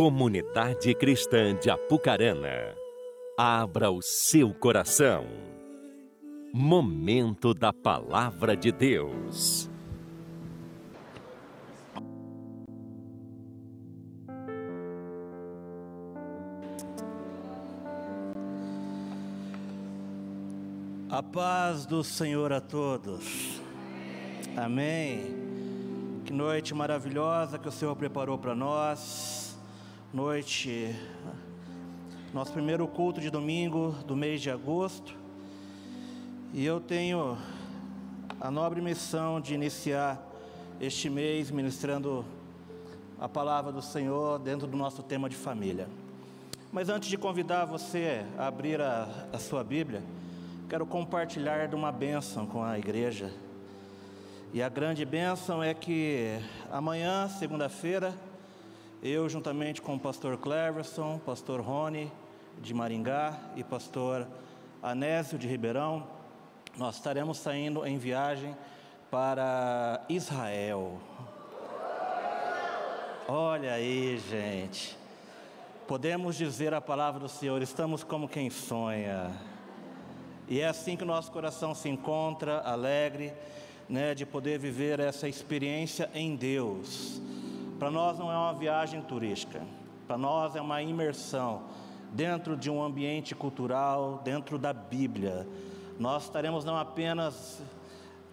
Comunidade Cristã de Apucarana, abra o seu coração. Momento da Palavra de Deus. A paz do Senhor a todos. Amém. Que noite maravilhosa que o Senhor preparou para nós. Noite, nosso primeiro culto de domingo do mês de agosto. E eu tenho a nobre missão de iniciar este mês ministrando a palavra do Senhor dentro do nosso tema de família. Mas antes de convidar você a abrir a, a sua Bíblia, quero compartilhar de uma bênção com a igreja. E a grande bênção é que amanhã, segunda-feira, eu, juntamente com o pastor Cleverson, pastor Rony de Maringá e pastor Anésio de Ribeirão, nós estaremos saindo em viagem para Israel. Olha aí, gente. Podemos dizer a palavra do Senhor, estamos como quem sonha. E é assim que o nosso coração se encontra, alegre, né, de poder viver essa experiência em Deus. Para nós não é uma viagem turística, para nós é uma imersão dentro de um ambiente cultural, dentro da Bíblia. Nós estaremos não apenas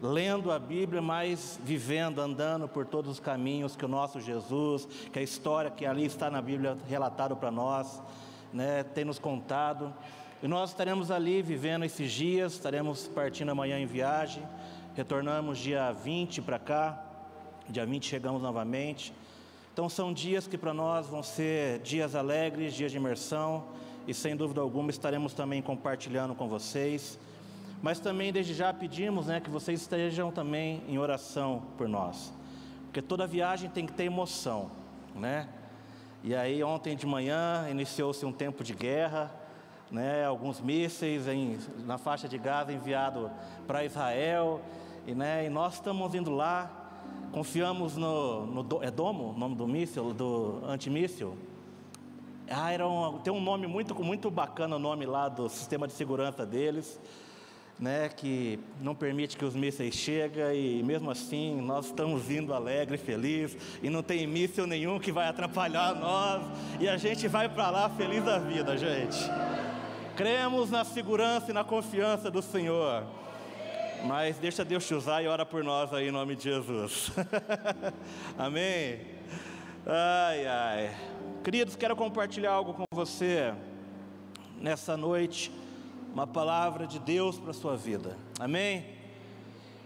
lendo a Bíblia, mas vivendo, andando por todos os caminhos que o nosso Jesus, que a história que ali está na Bíblia relatado para nós, né, tem nos contado. E nós estaremos ali vivendo esses dias, estaremos partindo amanhã em viagem, retornamos dia 20 para cá, dia 20 chegamos novamente. Então são dias que para nós vão ser dias alegres, dias de imersão, e sem dúvida alguma estaremos também compartilhando com vocês. Mas também desde já pedimos né, que vocês estejam também em oração por nós, porque toda viagem tem que ter emoção, né? E aí ontem de manhã iniciou-se um tempo de guerra, né, alguns mísseis em, na faixa de Gaza enviado para Israel, e, né, e nós estamos indo lá, confiamos no, no é Domo, nome do míssil, do antimíssil. Ah, era um, tem um nome muito, muito bacana, o nome lá do sistema de segurança deles, né, que não permite que os mísseis cheguem, e mesmo assim nós estamos indo alegre, feliz, e não tem míssil nenhum que vai atrapalhar nós, e a gente vai para lá feliz da vida, gente. Cremos na segurança e na confiança do Senhor. Mas deixa Deus te usar e ora por nós aí em nome de Jesus. Amém? Ai, ai. Queridos, quero compartilhar algo com você nessa noite, uma palavra de Deus para a sua vida. Amém?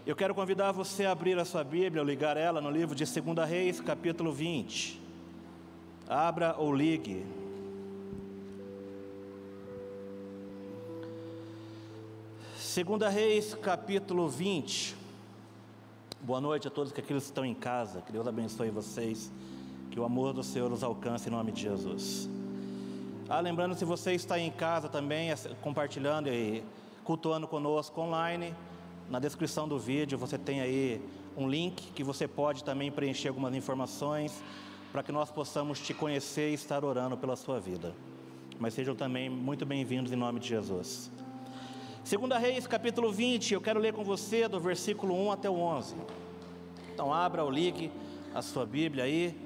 Eu quero convidar você a abrir a sua Bíblia, ou ligar ela no livro de 2 Reis, capítulo 20. Abra ou ligue. Segunda Reis, capítulo 20. Boa noite a todos que que estão em casa. Que Deus abençoe vocês. Que o amor do Senhor os alcance em nome de Jesus. Ah, lembrando, se você está em casa também, compartilhando e cultuando conosco online, na descrição do vídeo você tem aí um link que você pode também preencher algumas informações para que nós possamos te conhecer e estar orando pela sua vida. Mas sejam também muito bem-vindos em nome de Jesus. Segunda Reis, capítulo 20, eu quero ler com você do versículo 1 até o 11. Então abra ou ligue a sua Bíblia aí,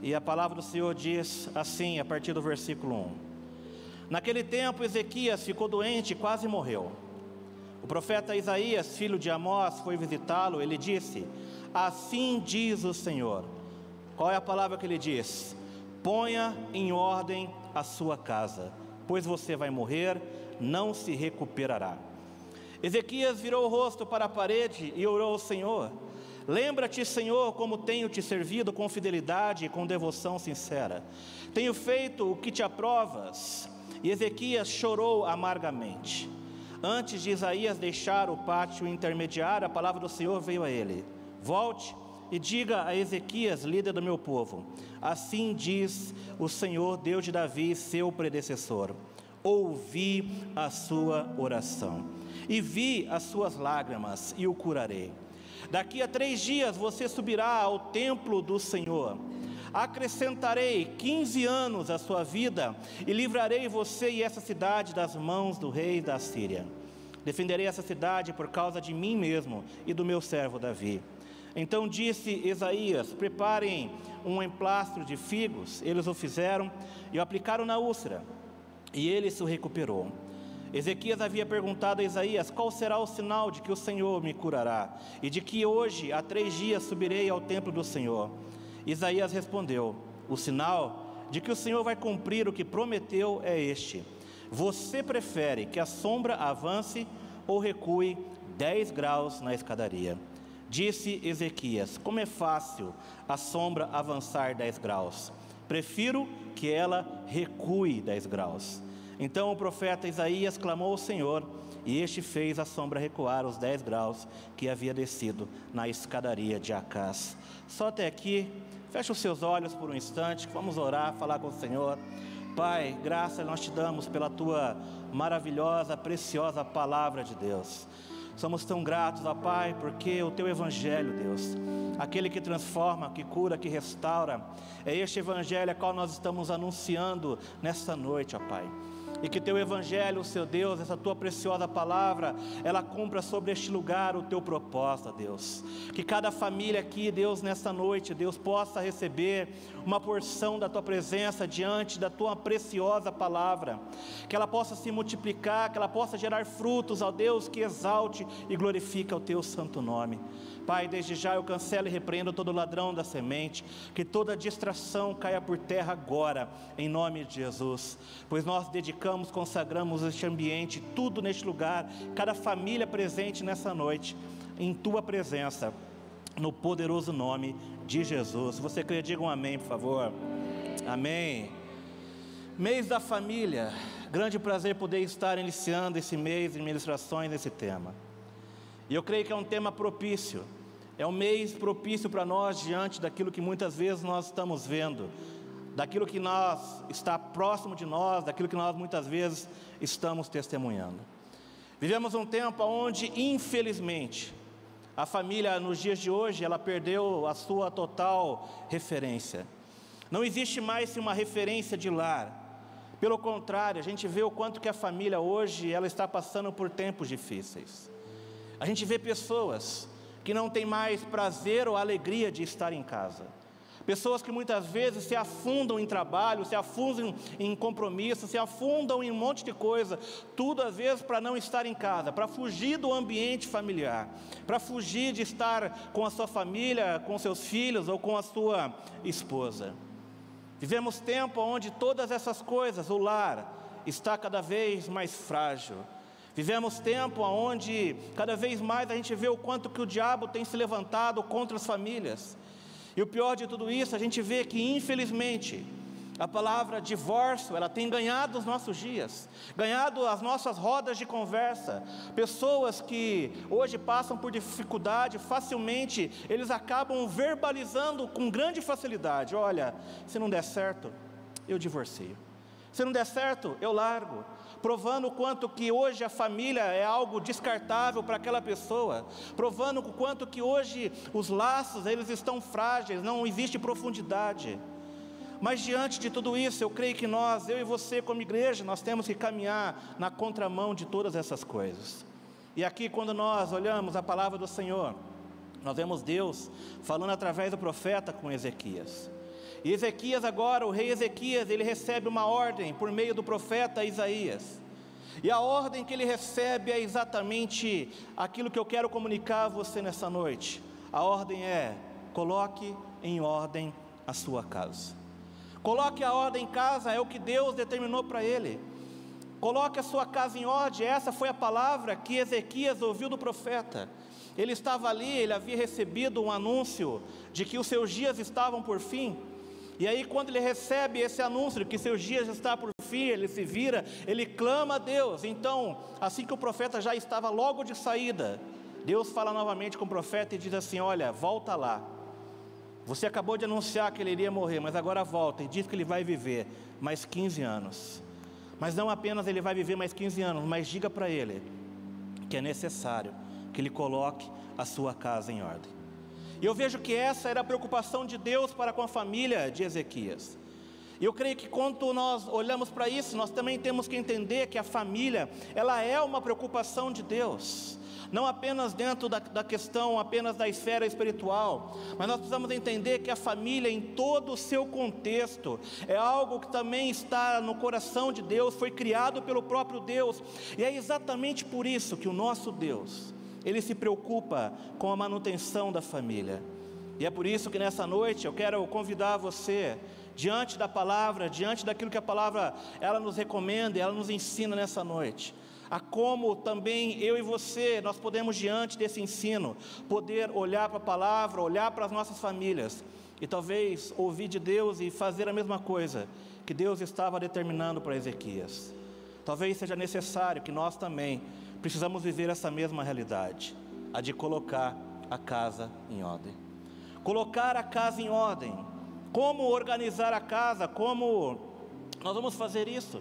e a palavra do Senhor diz assim, a partir do versículo 1. Naquele tempo Ezequias ficou doente e quase morreu. O profeta Isaías, filho de Amós, foi visitá-lo, ele disse: Assim diz o Senhor. Qual é a palavra que ele diz? Ponha em ordem a sua casa, pois você vai morrer não se recuperará. Ezequias virou o rosto para a parede e orou ao Senhor: Lembra-te, Senhor, como tenho te servido com fidelidade e com devoção sincera. Tenho feito o que te aprovas. E Ezequias chorou amargamente. Antes de Isaías deixar o pátio intermediário, a palavra do Senhor veio a ele: Volte e diga a Ezequias, líder do meu povo: Assim diz o Senhor, Deus de Davi, seu predecessor ouvi a sua oração e vi as suas lágrimas e o curarei. Daqui a três dias você subirá ao templo do Senhor. Acrescentarei 15 anos à sua vida e livrarei você e essa cidade das mãos do rei da Síria. Defenderei essa cidade por causa de mim mesmo e do meu servo Davi. Então disse Isaías: Preparem um emplastro de figos. Eles o fizeram e o aplicaram na úlcera, e ele se recuperou. Ezequias havia perguntado a Isaías: Qual será o sinal de que o Senhor me curará? E de que hoje, há três dias, subirei ao templo do Senhor? Isaías respondeu: O sinal de que o Senhor vai cumprir o que prometeu é este: Você prefere que a sombra avance ou recue dez graus na escadaria? Disse Ezequias: Como é fácil a sombra avançar dez graus. Prefiro que ela recue dez graus. Então o profeta Isaías clamou ao Senhor, e este fez a sombra recuar os dez graus que havia descido na escadaria de Acás. Só até aqui, feche os seus olhos por um instante, vamos orar, falar com o Senhor. Pai, graças nós te damos pela tua maravilhosa, preciosa palavra de Deus. Somos tão gratos, ó Pai, porque o teu evangelho, Deus, aquele que transforma, que cura, que restaura, é este evangelho a qual nós estamos anunciando nesta noite, ó Pai e que teu evangelho, seu Deus, essa tua preciosa palavra, ela cumpra sobre este lugar o teu propósito, Deus. Que cada família aqui, Deus, nesta noite, Deus, possa receber uma porção da tua presença diante da tua preciosa palavra. Que ela possa se multiplicar, que ela possa gerar frutos, ó Deus, que exalte e glorifique o teu santo nome. Pai, desde já eu cancelo e repreendo todo ladrão da semente, que toda distração caia por terra agora, em nome de Jesus, pois nós dedicamos, consagramos este ambiente, tudo neste lugar, cada família presente nessa noite, em tua presença, no poderoso nome de Jesus. Você crê, diga um amém, por favor. Amém. Mês da família, grande prazer poder estar iniciando esse mês de ministrações nesse tema. E eu creio que é um tema propício, é um mês propício para nós diante daquilo que muitas vezes nós estamos vendo, daquilo que nós está próximo de nós, daquilo que nós muitas vezes estamos testemunhando. Vivemos um tempo onde, infelizmente, a família nos dias de hoje ela perdeu a sua total referência. Não existe mais uma referência de lar. Pelo contrário, a gente vê o quanto que a família hoje ela está passando por tempos difíceis. A gente vê pessoas que não têm mais prazer ou alegria de estar em casa. Pessoas que muitas vezes se afundam em trabalho, se afundam em compromisso, se afundam em um monte de coisa, tudo às vezes para não estar em casa, para fugir do ambiente familiar, para fugir de estar com a sua família, com seus filhos ou com a sua esposa. Vivemos tempo onde todas essas coisas, o lar, está cada vez mais frágil. Vivemos tempo onde cada vez mais a gente vê o quanto que o diabo tem se levantado contra as famílias. E o pior de tudo isso, a gente vê que infelizmente a palavra divórcio, ela tem ganhado os nossos dias, ganhado as nossas rodas de conversa. Pessoas que hoje passam por dificuldade, facilmente eles acabam verbalizando com grande facilidade: olha, se não der certo, eu divorcio. Se não der certo, eu largo provando o quanto que hoje a família é algo descartável para aquela pessoa, provando o quanto que hoje os laços eles estão frágeis, não existe profundidade. Mas diante de tudo isso, eu creio que nós, eu e você como igreja, nós temos que caminhar na contramão de todas essas coisas. E aqui quando nós olhamos a palavra do Senhor, nós vemos Deus falando através do profeta com Ezequias. E Ezequias agora, o rei Ezequias, ele recebe uma ordem por meio do profeta Isaías. E a ordem que ele recebe é exatamente aquilo que eu quero comunicar a você nessa noite. A ordem é: coloque em ordem a sua casa. Coloque a ordem em casa, é o que Deus determinou para ele. Coloque a sua casa em ordem, essa foi a palavra que Ezequias ouviu do profeta. Ele estava ali, ele havia recebido um anúncio de que os seus dias estavam por fim. E aí, quando ele recebe esse anúncio que seus dias está por fim, ele se vira, ele clama a Deus. Então, assim que o profeta já estava logo de saída, Deus fala novamente com o profeta e diz assim: Olha, volta lá. Você acabou de anunciar que ele iria morrer, mas agora volta e diz que ele vai viver mais 15 anos. Mas não apenas ele vai viver mais 15 anos, mas diga para ele que é necessário que ele coloque a sua casa em ordem. E eu vejo que essa era a preocupação de Deus para com a família de Ezequias. E eu creio que quando nós olhamos para isso, nós também temos que entender que a família, ela é uma preocupação de Deus não apenas dentro da, da questão apenas da esfera espiritual, mas nós precisamos entender que a família, em todo o seu contexto, é algo que também está no coração de Deus, foi criado pelo próprio Deus, e é exatamente por isso que o nosso Deus, ele se preocupa com a manutenção da família. E é por isso que nessa noite eu quero convidar você, diante da palavra, diante daquilo que a palavra ela nos recomenda, ela nos ensina nessa noite, a como também eu e você, nós podemos, diante desse ensino, poder olhar para a palavra, olhar para as nossas famílias e talvez ouvir de Deus e fazer a mesma coisa que Deus estava determinando para Ezequias. Talvez seja necessário que nós também precisamos viver essa mesma realidade, a de colocar a casa em ordem. Colocar a casa em ordem. Como organizar a casa? Como nós vamos fazer isso?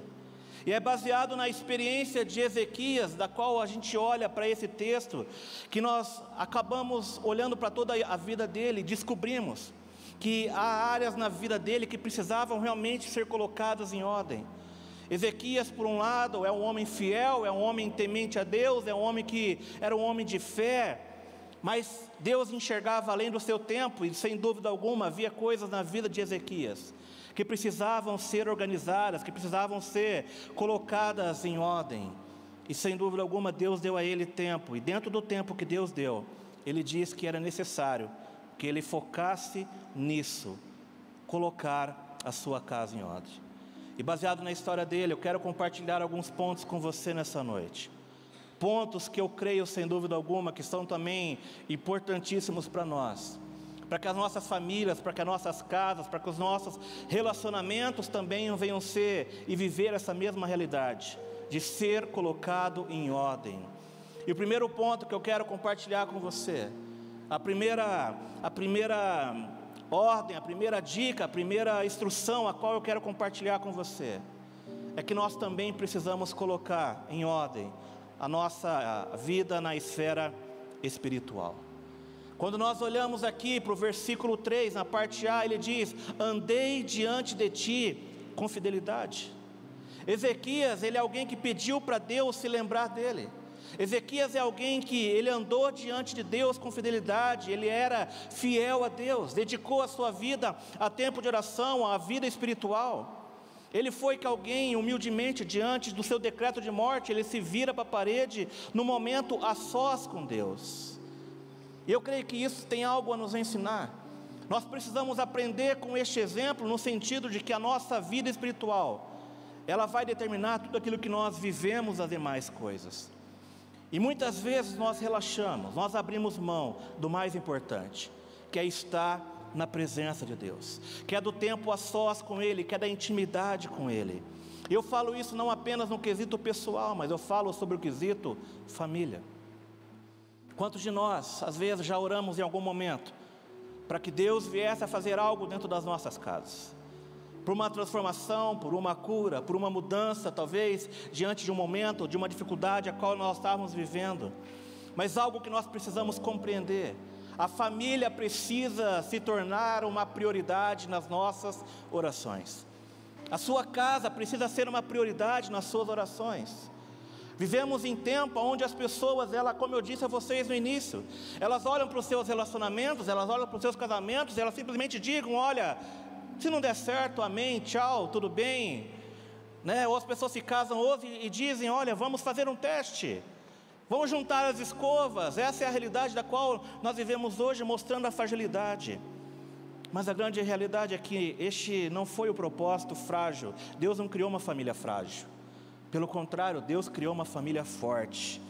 E é baseado na experiência de Ezequias, da qual a gente olha para esse texto, que nós acabamos olhando para toda a vida dele, descobrimos que há áreas na vida dele que precisavam realmente ser colocadas em ordem. Ezequias, por um lado, é um homem fiel, é um homem temente a Deus, é um homem que era um homem de fé, mas Deus enxergava além do seu tempo, e sem dúvida alguma havia coisas na vida de Ezequias que precisavam ser organizadas, que precisavam ser colocadas em ordem. E sem dúvida alguma, Deus deu a ele tempo, e dentro do tempo que Deus deu, ele disse que era necessário que ele focasse nisso, colocar a sua casa em ordem. E baseado na história dele, eu quero compartilhar alguns pontos com você nessa noite. Pontos que eu creio, sem dúvida alguma, que são também importantíssimos para nós para que as nossas famílias, para que as nossas casas, para que os nossos relacionamentos também venham ser e viver essa mesma realidade, de ser colocado em ordem. E o primeiro ponto que eu quero compartilhar com você, a primeira, a primeira ordem, a primeira dica, a primeira instrução a qual eu quero compartilhar com você, é que nós também precisamos colocar em ordem a nossa vida na esfera espiritual. Quando nós olhamos aqui para o versículo 3, na parte A, ele diz: Andei diante de ti com fidelidade. Ezequias, ele é alguém que pediu para Deus se lembrar dele. Ezequias é alguém que ele andou diante de Deus com fidelidade, ele era fiel a Deus, dedicou a sua vida a tempo de oração, a vida espiritual. Ele foi que alguém, humildemente, diante do seu decreto de morte, ele se vira para a parede no momento a sós com Deus. E eu creio que isso tem algo a nos ensinar. Nós precisamos aprender com este exemplo no sentido de que a nossa vida espiritual, ela vai determinar tudo aquilo que nós vivemos as demais coisas. E muitas vezes nós relaxamos, nós abrimos mão do mais importante, que é estar na presença de Deus, que é do tempo a sós com Ele, que é da intimidade com Ele. Eu falo isso não apenas no quesito pessoal, mas eu falo sobre o quesito família. Quantos de nós, às vezes, já oramos em algum momento para que Deus viesse a fazer algo dentro das nossas casas? Por uma transformação, por uma cura, por uma mudança, talvez diante de um momento, de uma dificuldade a qual nós estávamos vivendo. Mas algo que nós precisamos compreender: a família precisa se tornar uma prioridade nas nossas orações. A sua casa precisa ser uma prioridade nas suas orações. Vivemos em tempo onde as pessoas, ela, como eu disse a vocês no início, elas olham para os seus relacionamentos, elas olham para os seus casamentos, elas simplesmente digam: olha, se não der certo, amém, tchau, tudo bem. Né? Ou as pessoas se casam hoje e dizem: olha, vamos fazer um teste, vamos juntar as escovas. Essa é a realidade da qual nós vivemos hoje, mostrando a fragilidade. Mas a grande realidade é que este não foi o propósito frágil. Deus não criou uma família frágil. Pelo contrário, Deus criou uma família forte.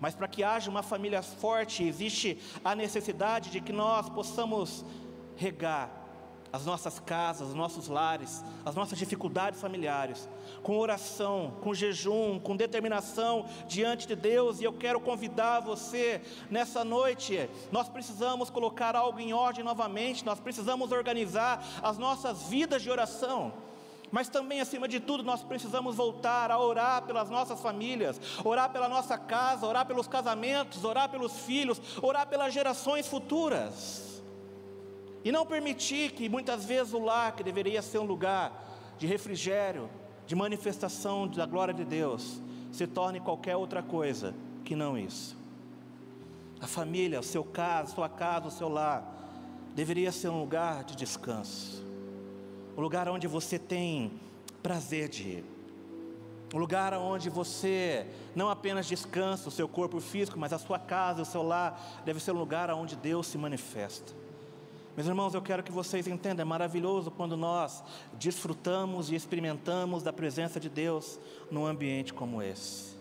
Mas para que haja uma família forte, existe a necessidade de que nós possamos regar as nossas casas, os nossos lares, as nossas dificuldades familiares, com oração, com jejum, com determinação diante de Deus. E eu quero convidar você nessa noite. Nós precisamos colocar algo em ordem novamente, nós precisamos organizar as nossas vidas de oração mas também, acima de tudo, nós precisamos voltar a orar pelas nossas famílias, orar pela nossa casa, orar pelos casamentos, orar pelos filhos, orar pelas gerações futuras. E não permitir que muitas vezes o lar, que deveria ser um lugar de refrigério, de manifestação da glória de Deus, se torne qualquer outra coisa que não isso. A família, o seu caso, sua casa, o seu lar, deveria ser um lugar de descanso, um lugar onde você tem prazer de ir, um lugar onde você não apenas descansa o seu corpo físico, mas a sua casa, o seu lar, deve ser um lugar onde Deus se manifesta. Meus irmãos, eu quero que vocês entendam, é maravilhoso quando nós desfrutamos e experimentamos da presença de Deus num ambiente como esse.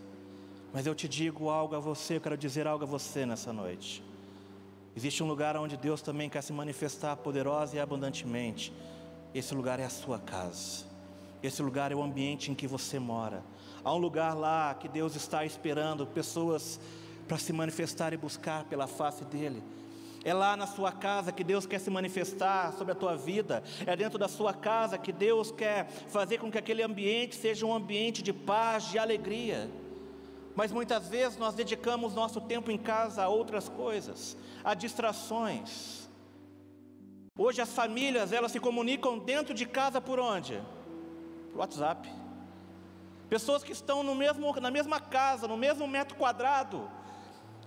Mas eu te digo algo a você, eu quero dizer algo a você nessa noite. Existe um lugar onde Deus também quer se manifestar poderosa e abundantemente. Esse lugar é a sua casa. Esse lugar é o ambiente em que você mora. Há um lugar lá que Deus está esperando pessoas para se manifestar e buscar pela face dEle. É lá na sua casa que Deus quer se manifestar sobre a tua vida. É dentro da sua casa que Deus quer fazer com que aquele ambiente seja um ambiente de paz, de alegria. Mas muitas vezes nós dedicamos nosso tempo em casa a outras coisas, a distrações. Hoje as famílias, elas se comunicam dentro de casa por onde? Por WhatsApp. Pessoas que estão no mesmo, na mesma casa, no mesmo metro quadrado,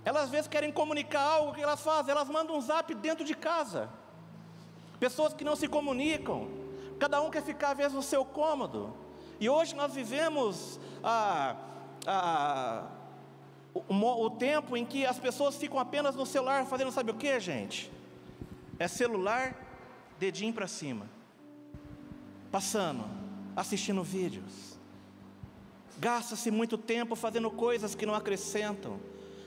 elas às vezes querem comunicar algo, que elas fazem? Elas mandam um zap dentro de casa. Pessoas que não se comunicam, cada um quer ficar às vezes no seu cômodo. E hoje nós vivemos a, a, o, o tempo em que as pessoas ficam apenas no celular fazendo sabe o que, gente? É celular, dedinho para cima, passando, assistindo vídeos. Gasta-se muito tempo fazendo coisas que não acrescentam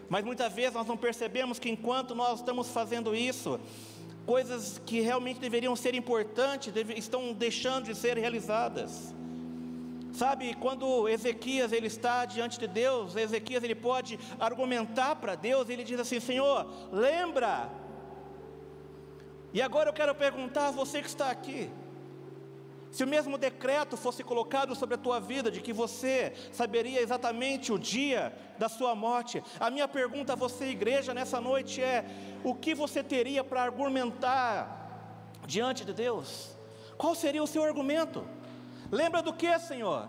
mas muitas vezes nós não percebemos que enquanto nós estamos fazendo isso, coisas que realmente deveriam ser importantes estão deixando de ser realizadas. Sabe, quando Ezequias ele está diante de Deus, Ezequias ele pode argumentar para Deus, ele diz assim: Senhor, lembra. E agora eu quero perguntar a você que está aqui, se o mesmo decreto fosse colocado sobre a tua vida, de que você saberia exatamente o dia da sua morte, a minha pergunta a você, igreja, nessa noite é: o que você teria para argumentar diante de Deus? Qual seria o seu argumento? Lembra do que, Senhor?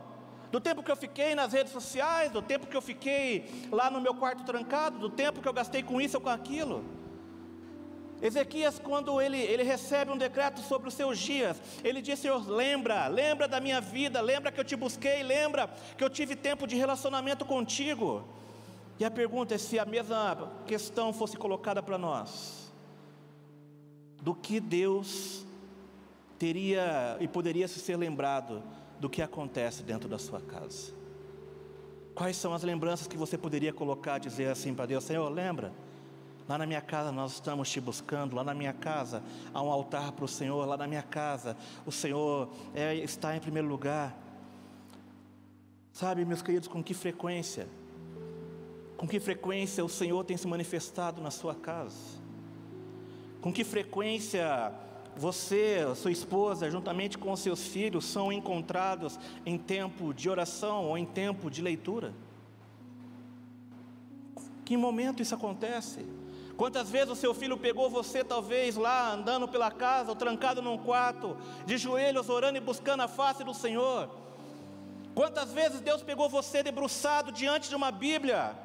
Do tempo que eu fiquei nas redes sociais, do tempo que eu fiquei lá no meu quarto trancado, do tempo que eu gastei com isso ou com aquilo? Ezequias, quando ele, ele recebe um decreto sobre os seus dias, ele diz: Senhor, lembra, lembra da minha vida, lembra que eu te busquei, lembra que eu tive tempo de relacionamento contigo. E a pergunta é se a mesma questão fosse colocada para nós: do que Deus teria e poderia se ser lembrado do que acontece dentro da sua casa? Quais são as lembranças que você poderia colocar, dizer assim para Deus: Senhor, lembra? Lá na minha casa nós estamos te buscando. Lá na minha casa há um altar para o Senhor. Lá na minha casa o Senhor é, está em primeiro lugar. Sabe, meus queridos, com que frequência? Com que frequência o Senhor tem se manifestado na sua casa? Com que frequência você, sua esposa, juntamente com seus filhos, são encontrados em tempo de oração ou em tempo de leitura? Que momento isso acontece? Quantas vezes o seu filho pegou você, talvez lá andando pela casa, ou trancado num quarto, de joelhos orando e buscando a face do Senhor? Quantas vezes Deus pegou você debruçado diante de uma Bíblia?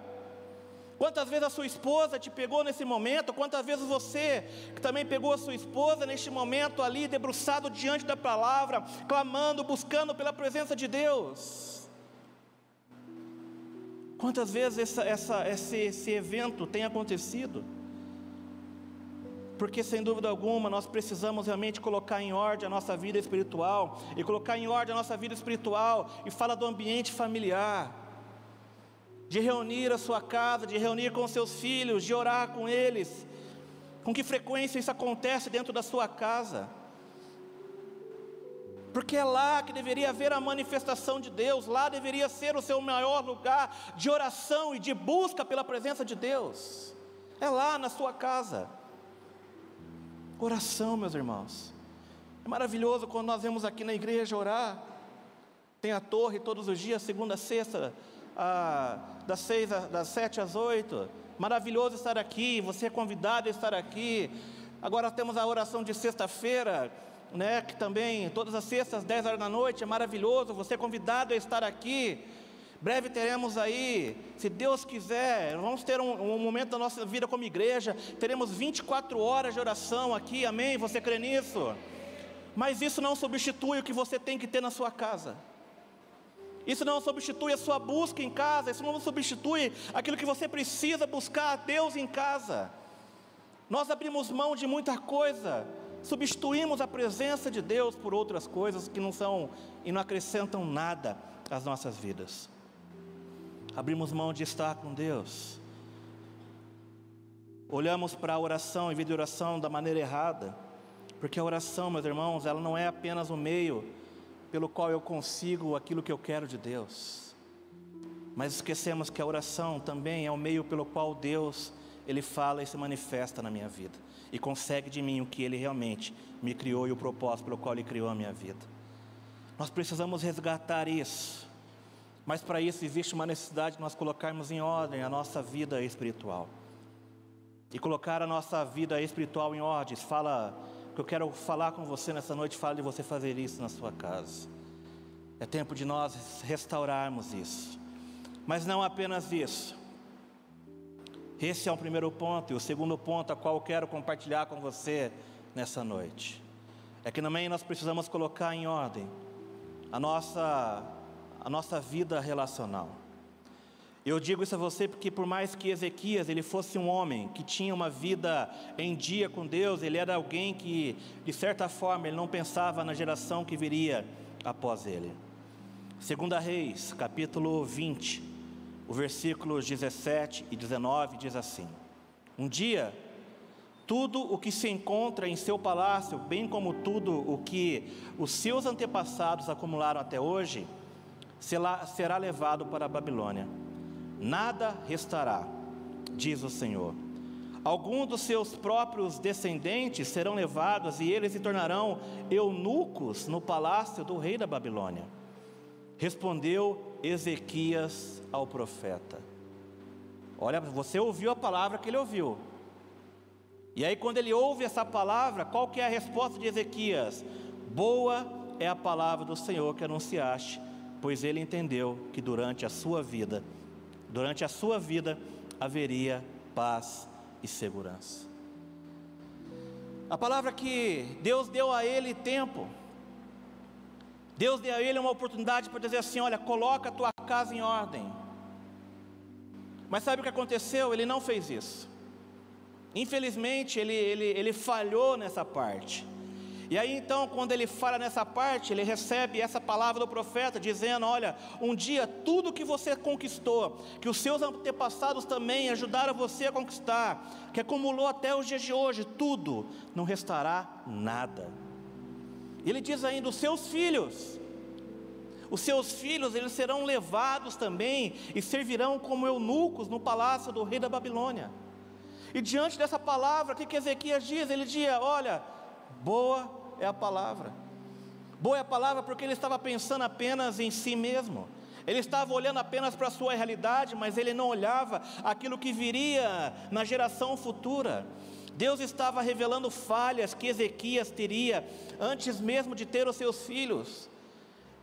Quantas vezes a sua esposa te pegou nesse momento? Quantas vezes você, que também pegou a sua esposa neste momento ali, debruçado diante da palavra, clamando, buscando pela presença de Deus? Quantas vezes essa, essa, esse, esse evento tem acontecido? Porque sem dúvida alguma nós precisamos realmente colocar em ordem a nossa vida espiritual, e colocar em ordem a nossa vida espiritual, e fala do ambiente familiar, de reunir a sua casa, de reunir com seus filhos, de orar com eles. Com que frequência isso acontece dentro da sua casa? Porque é lá que deveria haver a manifestação de Deus, lá deveria ser o seu maior lugar de oração e de busca pela presença de Deus. É lá na sua casa. Oração, meus irmãos. É maravilhoso quando nós vemos aqui na igreja orar. Tem a torre todos os dias, segunda sexta, a, das, seis a, das sete às oito. Maravilhoso estar aqui, você é convidado a estar aqui. Agora temos a oração de sexta-feira, né, que também, todas as sextas, 10 horas da noite, é maravilhoso, você é convidado a estar aqui. Breve teremos aí, se Deus quiser, vamos ter um, um, momento da nossa vida como igreja, teremos 24 horas de oração aqui, amém? Você crê nisso? Mas isso não substitui o que você tem que ter na sua casa. Isso não substitui a sua busca em casa, isso não substitui aquilo que você precisa buscar a Deus em casa. Nós abrimos mão de muita coisa, substituímos a presença de Deus por outras coisas que não são e não acrescentam nada às nossas vidas. Abrimos mão de estar com Deus. Olhamos para a oração e vida de oração da maneira errada, porque a oração, meus irmãos, ela não é apenas o meio pelo qual eu consigo aquilo que eu quero de Deus. Mas esquecemos que a oração também é o meio pelo qual Deus ele fala e se manifesta na minha vida e consegue de mim o que ele realmente me criou e o propósito pelo qual ele criou a minha vida. Nós precisamos resgatar isso. Mas para isso existe uma necessidade de nós colocarmos em ordem a nossa vida espiritual. E colocar a nossa vida espiritual em ordem, fala que eu quero falar com você nessa noite, fala de você fazer isso na sua casa. É tempo de nós restaurarmos isso. Mas não apenas isso. Esse é o primeiro ponto, e o segundo ponto a qual eu quero compartilhar com você nessa noite. É que também nós precisamos colocar em ordem a nossa, a nossa vida relacional. Eu digo isso a você porque por mais que Ezequias ele fosse um homem que tinha uma vida em dia com Deus, ele era alguém que de certa forma ele não pensava na geração que viria após ele. Segunda Reis, capítulo 20, o versículos 17 e 19 diz assim: Um dia tudo o que se encontra em seu palácio, bem como tudo o que os seus antepassados acumularam até hoje, será levado para a Babilônia nada restará, diz o Senhor. Alguns dos seus próprios descendentes serão levados e eles se tornarão eunucos no palácio do rei da Babilônia. Respondeu Ezequias ao profeta. Olha, você ouviu a palavra que ele ouviu. E aí quando ele ouve essa palavra, qual que é a resposta de Ezequias? Boa é a palavra do Senhor que anunciaste, pois ele entendeu que durante a sua vida durante a sua vida haveria paz e segurança. A palavra que Deus deu a ele tempo, Deus deu a ele uma oportunidade para dizer assim: olha, coloca a tua casa em ordem. Mas sabe o que aconteceu? Ele não fez isso. Infelizmente, ele, ele, ele falhou nessa parte. E aí então, quando ele fala nessa parte, ele recebe essa palavra do profeta, dizendo: Olha, um dia tudo que você conquistou, que os seus antepassados também ajudaram você a conquistar, que acumulou até os dias de hoje, tudo, não restará nada. Ele diz ainda: os seus filhos, os seus filhos, eles serão levados também e servirão como eunucos no palácio do rei da Babilônia. E diante dessa palavra, o que, que Ezequias diz? Ele diz: Olha, Boa é a palavra. Boa é a palavra porque ele estava pensando apenas em si mesmo. Ele estava olhando apenas para a sua realidade, mas ele não olhava aquilo que viria na geração futura. Deus estava revelando falhas que Ezequias teria antes mesmo de ter os seus filhos.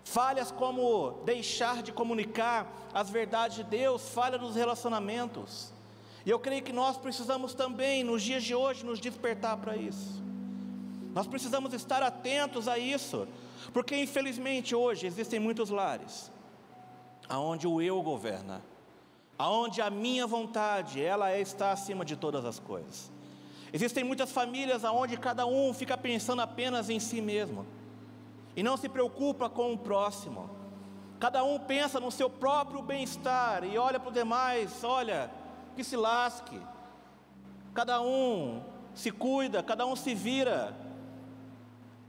Falhas como deixar de comunicar as verdades de Deus, falha nos relacionamentos. E eu creio que nós precisamos também, nos dias de hoje, nos despertar para isso. Nós precisamos estar atentos a isso, porque infelizmente hoje existem muitos lares aonde o eu governa, aonde a minha vontade, ela é, está acima de todas as coisas. Existem muitas famílias aonde cada um fica pensando apenas em si mesmo e não se preocupa com o próximo. Cada um pensa no seu próprio bem-estar e olha para os demais, olha, que se lasque. Cada um se cuida, cada um se vira.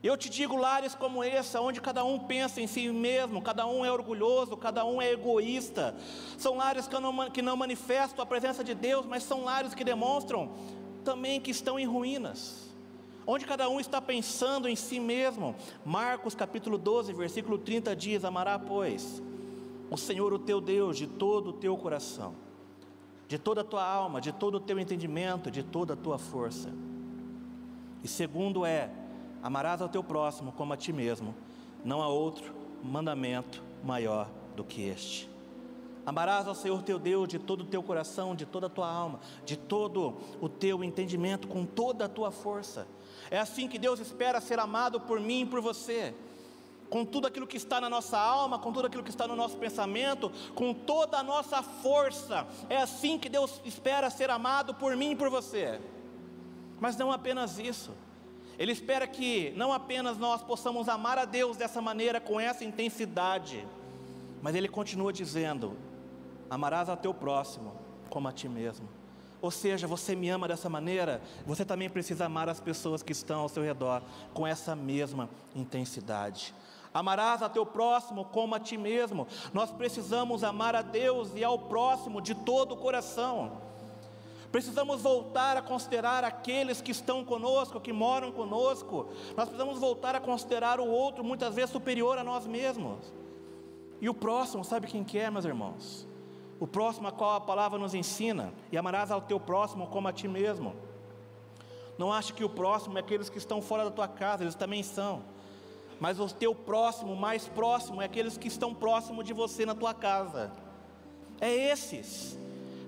Eu te digo lares como esse, onde cada um pensa em si mesmo, cada um é orgulhoso, cada um é egoísta. São lares que não, que não manifestam a presença de Deus, mas são lares que demonstram também que estão em ruínas. Onde cada um está pensando em si mesmo. Marcos capítulo 12, versículo 30 diz: Amará, pois, o Senhor o teu Deus de todo o teu coração, de toda a tua alma, de todo o teu entendimento, de toda a tua força. E segundo é: amarás ao teu próximo como a ti mesmo. Não há outro mandamento maior do que este. Amarás ao Senhor teu Deus de todo o teu coração, de toda a tua alma, de todo o teu entendimento, com toda a tua força. É assim que Deus espera ser amado por mim e por você. Com tudo aquilo que está na nossa alma, com tudo aquilo que está no nosso pensamento, com toda a nossa força. É assim que Deus espera ser amado por mim e por você. Mas não apenas isso. Ele espera que não apenas nós possamos amar a Deus dessa maneira, com essa intensidade, mas Ele continua dizendo: amarás ao teu próximo como a ti mesmo. Ou seja, você me ama dessa maneira, você também precisa amar as pessoas que estão ao seu redor com essa mesma intensidade. Amarás a teu próximo como a ti mesmo. Nós precisamos amar a Deus e ao próximo de todo o coração. Precisamos voltar a considerar aqueles que estão conosco, que moram conosco. Nós precisamos voltar a considerar o outro muitas vezes superior a nós mesmos. E o próximo, sabe quem que é, meus irmãos? O próximo a qual a palavra nos ensina, e amarás ao teu próximo como a ti mesmo. Não ache que o próximo é aqueles que estão fora da tua casa, eles também são. Mas o teu próximo, mais próximo, é aqueles que estão próximo de você na tua casa. É esses.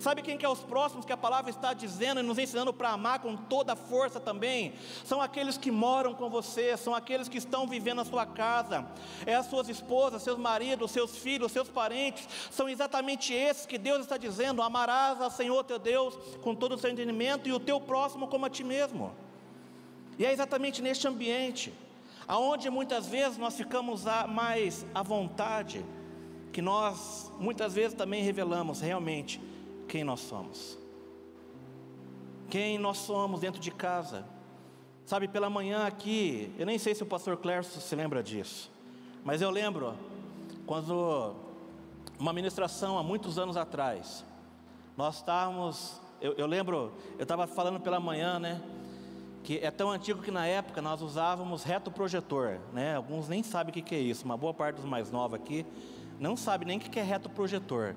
Sabe quem que é os próximos que a palavra está dizendo e nos ensinando para amar com toda a força também? São aqueles que moram com você, são aqueles que estão vivendo na sua casa. É as suas esposas, seus maridos, seus filhos, seus parentes. São exatamente esses que Deus está dizendo: amarás ao Senhor teu Deus com todo o seu entendimento e o teu próximo como a ti mesmo. E é exatamente neste ambiente, aonde muitas vezes nós ficamos mais à vontade, que nós muitas vezes também revelamos realmente quem nós somos. Quem nós somos dentro de casa. Sabe, pela manhã aqui, eu nem sei se o pastor Clércio se lembra disso, mas eu lembro quando uma ministração há muitos anos atrás, nós estávamos, eu, eu lembro, eu estava falando pela manhã, né? Que é tão antigo que na época nós usávamos reto projetor, né? Alguns nem sabem o que, é isso, uma boa parte dos mais novos aqui não sabe nem o que é reto projetor.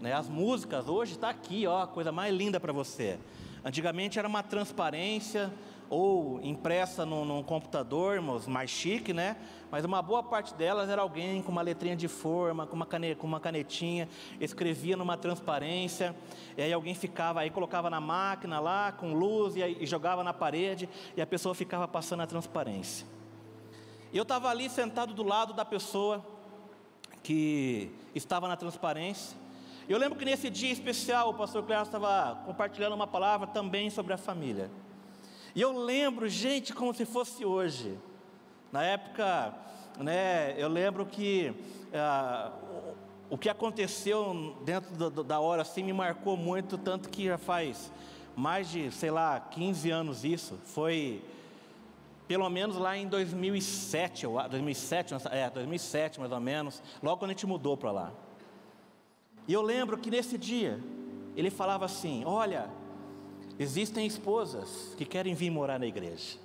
Né? As músicas hoje está aqui, ó, coisa mais linda para você. Antigamente era uma transparência ou impressa num, num, computador, mais chique, né? Mas uma boa parte delas era alguém com uma letrinha de forma, com uma, caneta, com uma canetinha, escrevia numa transparência, e aí alguém ficava, aí colocava na máquina lá, com luz, e, aí, e jogava na parede, e a pessoa ficava passando a transparência. E eu estava ali sentado do lado da pessoa que estava na transparência, eu lembro que nesse dia especial o pastor Cléo estava compartilhando uma palavra também sobre a família. E eu lembro, gente, como se fosse hoje. Na época, né, eu lembro que ah, o, que aconteceu dentro do, da hora assim me marcou muito, tanto que já faz mais de, sei lá, 15 anos isso. Foi pelo menos lá em 2007, 2007, é, 2007 mais ou menos, logo quando a gente mudou para lá. E eu lembro que nesse dia, ele falava assim: Olha, existem esposas que querem vir morar na igreja.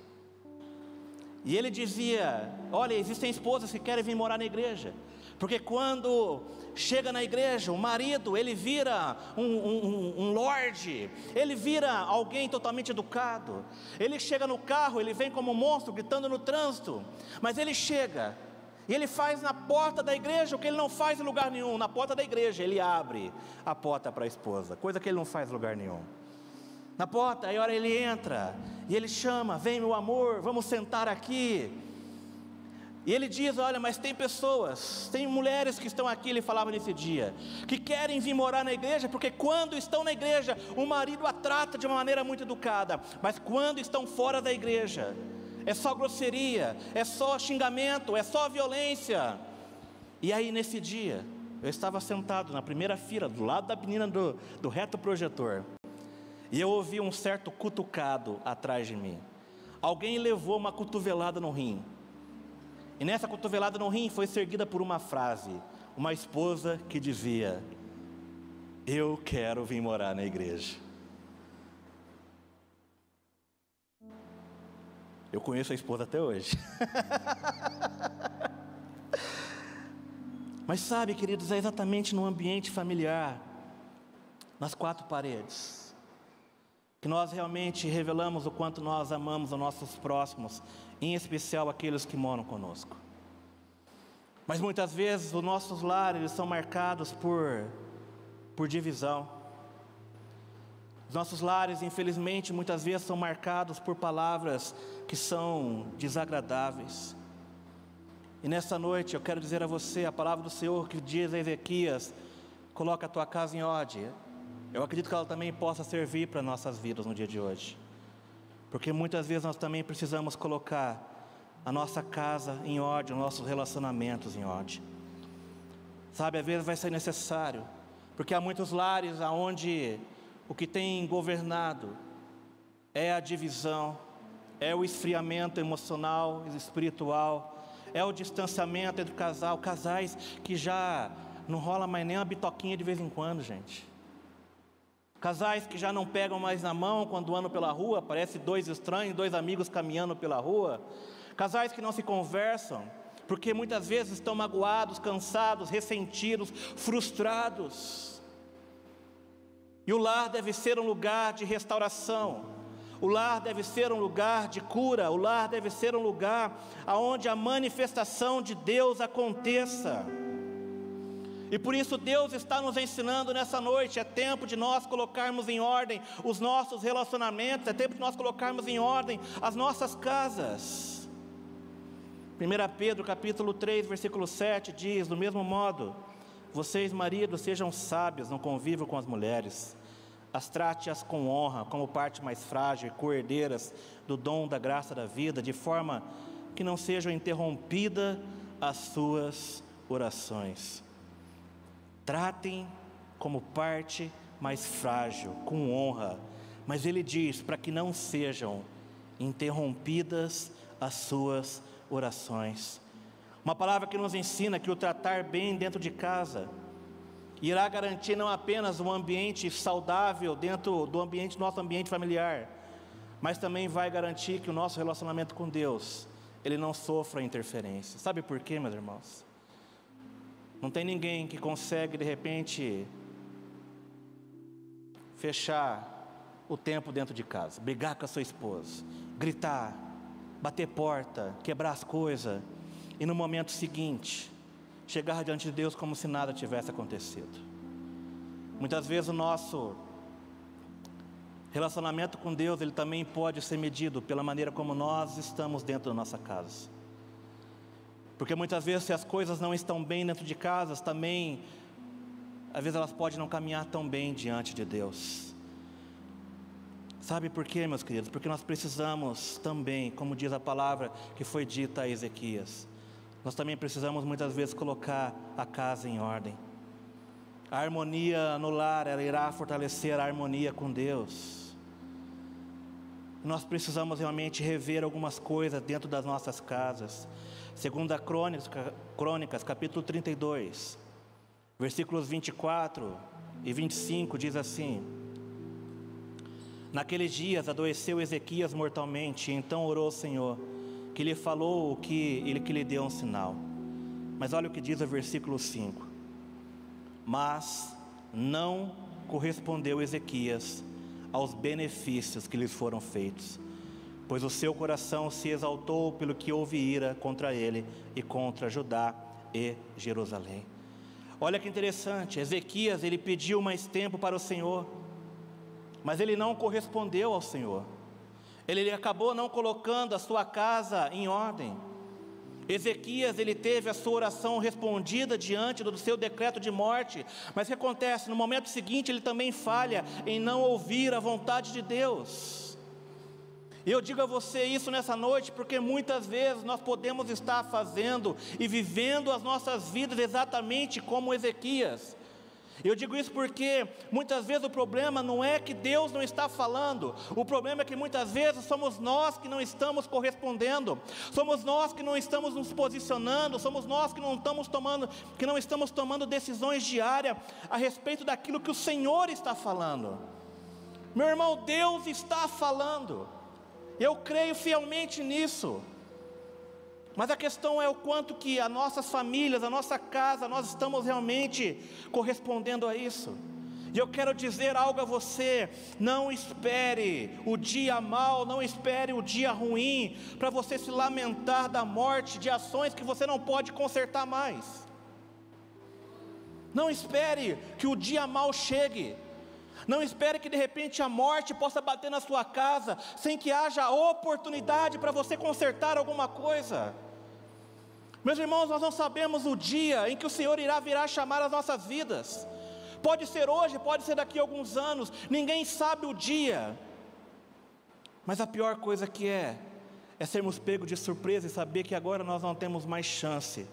E ele dizia: Olha, existem esposas que querem vir morar na igreja. Porque quando chega na igreja, o marido, ele vira um, um, um lorde, ele vira alguém totalmente educado. Ele chega no carro, ele vem como um monstro, gritando no trânsito. Mas ele chega, e ele faz na porta da igreja o que ele não faz em lugar nenhum. Na porta da igreja, ele abre a porta para a esposa, coisa que ele não faz em lugar nenhum. Na porta, aí hora ele entra e ele chama: Vem, meu amor, vamos sentar aqui. E ele diz: Olha, mas tem pessoas, tem mulheres que estão aqui, ele falava nesse dia, que querem vir morar na igreja, porque quando estão na igreja, o marido a trata de uma maneira muito educada, mas quando estão fora da igreja, é só grosseria, é só xingamento, é só violência. E aí nesse dia, eu estava sentado na primeira fila, do lado da menina do, do reto projetor, e eu ouvi um certo cutucado atrás de mim. Alguém levou uma cotovelada no rim. E nessa cotovelada no rim foi seguida por uma frase, uma esposa que dizia: Eu quero vir morar na igreja. Eu conheço a esposa até hoje. Mas sabe, queridos, é exatamente no ambiente familiar, nas quatro paredes, que nós realmente revelamos o quanto nós amamos os nossos próximos, em especial aqueles que moram conosco. Mas muitas vezes os nossos lares são marcados por, por divisão. Os nossos lares, infelizmente, muitas vezes são marcados por palavras que são desagradáveis. E nessa noite eu quero dizer a você a palavra do Senhor que diz a Ezequias: coloca a tua casa em ordem. Eu acredito que ela também possa servir para nossas vidas no dia de hoje. Porque muitas vezes nós também precisamos colocar a nossa casa em os nossos relacionamentos em ordem. Sabe, às vezes vai ser necessário, porque há muitos lares aonde o que tem governado é a divisão, é o esfriamento emocional e espiritual, é o distanciamento entre o casal, casais que já não rola mais nem uma bitoquinha de vez em quando, gente. Casais que já não pegam mais na mão quando andam pela rua, parece dois estranhos, dois amigos caminhando pela rua. Casais que não se conversam, porque muitas vezes estão magoados, cansados, ressentidos, frustrados. E o lar deve ser um lugar de restauração. O lar deve ser um lugar de cura, o lar deve ser um lugar onde a manifestação de Deus aconteça. E por isso Deus está nos ensinando nessa noite, é tempo de nós colocarmos em ordem os nossos relacionamentos, é tempo de nós colocarmos em ordem as nossas casas. 1 Pedro capítulo 3, versículo 7 diz: Do mesmo modo, vocês, maridos, sejam sábios no convívio com as mulheres, as trate-as com honra, como parte mais frágil coerdeiras do dom da graça da vida, de forma que não sejam interrompidas as suas orações. Tratem como parte mais frágil, com honra, mas ele diz para que não sejam interrompidas as suas orações. Uma palavra que nos ensina que o tratar bem dentro de casa irá garantir não apenas um ambiente saudável dentro do ambiente nosso ambiente familiar, mas também vai garantir que o nosso relacionamento com Deus ele não sofra interferência. Sabe por quê, meus irmãos? Não tem ninguém que consegue de repente fechar o tempo dentro de casa, brigar com a sua esposa, gritar, bater porta, quebrar as coisas e no momento seguinte chegar diante de Deus como se nada tivesse acontecido. Muitas vezes o nosso relacionamento com Deus, ele também pode ser medido pela maneira como nós estamos dentro da nossa casa. Porque muitas vezes, se as coisas não estão bem dentro de casa, também, às vezes elas podem não caminhar tão bem diante de Deus. Sabe por quê, meus queridos? Porque nós precisamos também, como diz a palavra que foi dita a Ezequias, nós também precisamos muitas vezes colocar a casa em ordem. A harmonia no lar, ela irá fortalecer a harmonia com Deus. Nós precisamos realmente rever algumas coisas dentro das nossas casas. Segunda Crônicas, Crônicas, capítulo 32, versículos 24 e 25 diz assim: Naqueles dias adoeceu Ezequias mortalmente, então orou ao Senhor, que lhe falou o que ele que lhe deu um sinal. Mas olha o que diz o versículo 5: Mas não correspondeu Ezequias aos benefícios que lhes foram feitos pois o seu coração se exaltou pelo que houve ira contra ele e contra Judá e Jerusalém. Olha que interessante, Ezequias ele pediu mais tempo para o Senhor, mas ele não correspondeu ao Senhor. Ele, acabou não colocando a sua casa em ordem. Ezequias ele teve a sua oração respondida diante do seu decreto de morte, mas o que acontece? No momento seguinte ele também falha em não ouvir a vontade de Deus. Eu digo a você isso nessa noite, porque muitas vezes nós podemos estar fazendo e vivendo as nossas vidas exatamente como Ezequias. Eu digo isso porque muitas vezes o problema não é que Deus não está falando, o problema é que muitas vezes somos nós que não estamos correspondendo, somos nós que não estamos nos posicionando, somos nós que não estamos tomando, que não estamos tomando decisões diárias a respeito daquilo que o Senhor está falando. Meu irmão, Deus está falando. Eu creio fielmente nisso. Mas a questão é o quanto que as nossas famílias, a nossa casa, nós estamos realmente correspondendo a isso. E eu quero dizer algo a você: não espere o dia mal, não espere o dia ruim, para você se lamentar da morte de ações que você não pode consertar mais. Não espere que o dia mal chegue. Não espere que de repente a morte possa bater na sua casa, sem que haja oportunidade para você consertar alguma coisa. Meus irmãos, nós não sabemos o dia em que o Senhor irá virar chamar as nossas vidas. Pode ser hoje, pode ser daqui a alguns anos, ninguém sabe o dia. Mas a pior coisa que é, é sermos pegos de surpresa e saber que agora nós não temos mais chance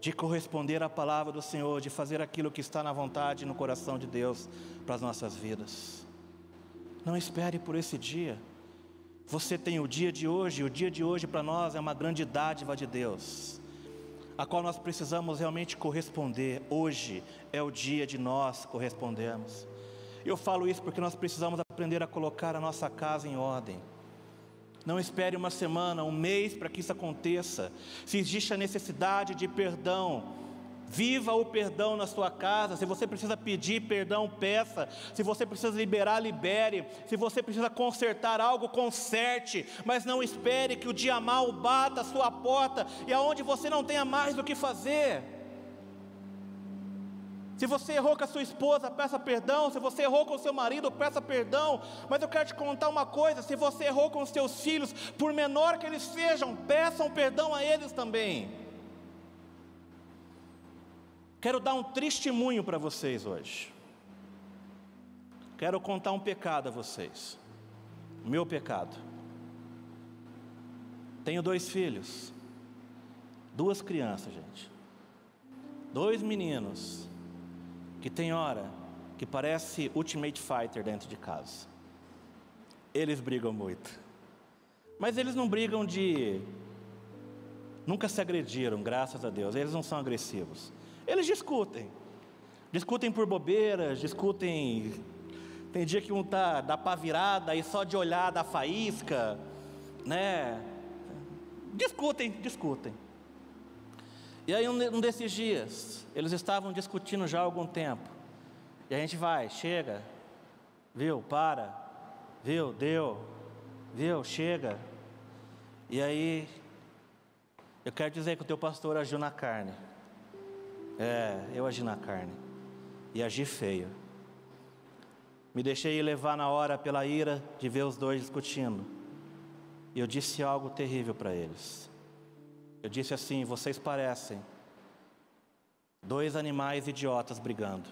de corresponder à palavra do Senhor, de fazer aquilo que está na vontade e no coração de Deus para as nossas vidas. Não espere por esse dia. Você tem o dia de hoje, o dia de hoje para nós é uma grande dádiva de Deus a qual nós precisamos realmente corresponder. Hoje é o dia de nós correspondermos. Eu falo isso porque nós precisamos aprender a colocar a nossa casa em ordem. Não espere uma semana, um mês para que isso aconteça. Se existe a necessidade de perdão, Viva o perdão na sua casa. Se você precisa pedir perdão, peça. Se você precisa liberar, libere. Se você precisa consertar algo, conserte. Mas não espere que o dia mal bata a sua porta e aonde você não tenha mais o que fazer. Se você errou com a sua esposa, peça perdão. Se você errou com o seu marido, peça perdão. Mas eu quero te contar uma coisa: se você errou com os seus filhos, por menor que eles sejam, peçam perdão a eles também. Quero dar um testemunho para vocês hoje. Quero contar um pecado a vocês. Meu pecado. Tenho dois filhos. Duas crianças, gente. Dois meninos que tem hora que parece Ultimate Fighter dentro de casa. Eles brigam muito. Mas eles não brigam de nunca se agrediram, graças a Deus. Eles não são agressivos. Eles discutem. Discutem por bobeiras, discutem. Tem dia que um tá da pá virada e só de olhar da faísca, né? Discutem, discutem. E aí um desses dias, eles estavam discutindo já há algum tempo. E a gente vai, chega, viu, para, viu, deu, viu, chega. E aí, eu quero dizer que o teu pastor agiu na carne. É, eu agi na carne e agi feio. Me deixei levar na hora pela ira de ver os dois discutindo. E eu disse algo terrível para eles. Eu disse assim: vocês parecem dois animais idiotas brigando.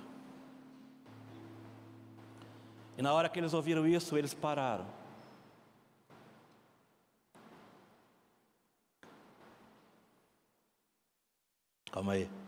E na hora que eles ouviram isso, eles pararam. Calma aí.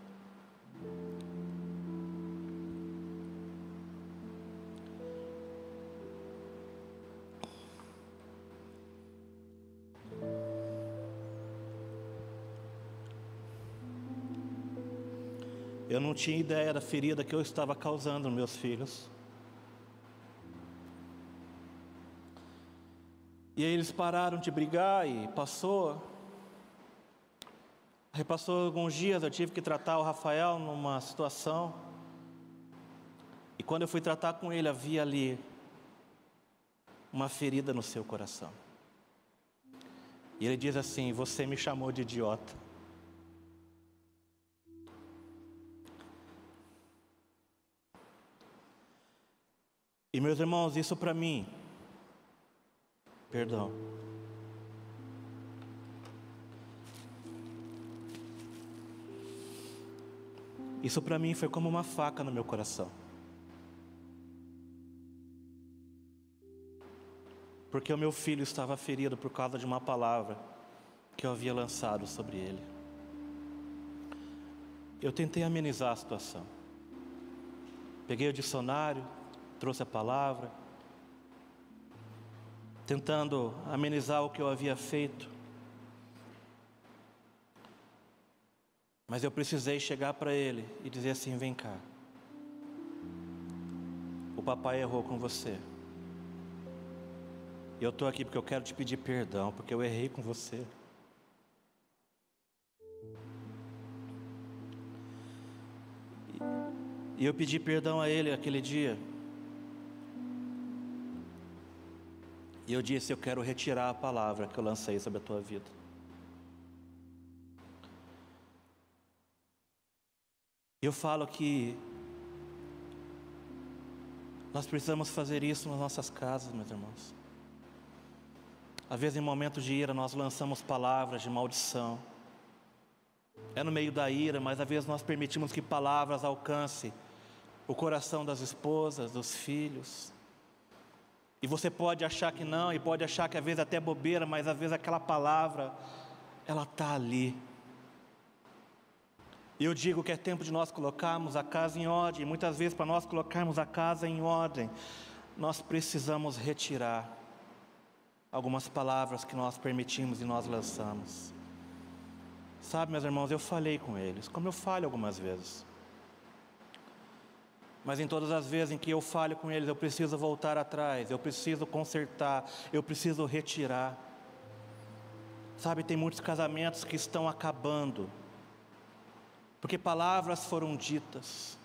Eu não tinha ideia da ferida que eu estava causando nos meus filhos. E aí eles pararam de brigar e passou. Aí passou alguns dias, eu tive que tratar o Rafael numa situação. E quando eu fui tratar com ele, havia ali uma ferida no seu coração. E ele diz assim: Você me chamou de idiota. E meus irmãos, isso para mim, perdão. Isso para mim foi como uma faca no meu coração. Porque o meu filho estava ferido por causa de uma palavra que eu havia lançado sobre ele. Eu tentei amenizar a situação. Peguei o dicionário, trouxe a palavra, tentando amenizar o que eu havia feito. Mas eu precisei chegar para ele e dizer assim: vem cá. O papai errou com você. E eu estou aqui porque eu quero te pedir perdão, porque eu errei com você. E eu pedi perdão a ele aquele dia. E eu disse: Eu quero retirar a palavra que eu lancei sobre a tua vida. Eu falo que nós precisamos fazer isso nas nossas casas, meus irmãos. Às vezes, em momentos de ira, nós lançamos palavras de maldição. É no meio da ira, mas às vezes nós permitimos que palavras alcancem o coração das esposas, dos filhos. E você pode achar que não, e pode achar que às vezes até é bobeira, mas às vezes aquela palavra, ela está ali. E eu digo que é tempo de nós colocarmos a casa em ordem. Muitas vezes, para nós colocarmos a casa em ordem, nós precisamos retirar algumas palavras que nós permitimos e nós lançamos. Sabe, meus irmãos, eu falei com eles, como eu falho algumas vezes. Mas em todas as vezes em que eu falho com eles, eu preciso voltar atrás, eu preciso consertar, eu preciso retirar. Sabe, tem muitos casamentos que estão acabando, porque palavras foram ditas,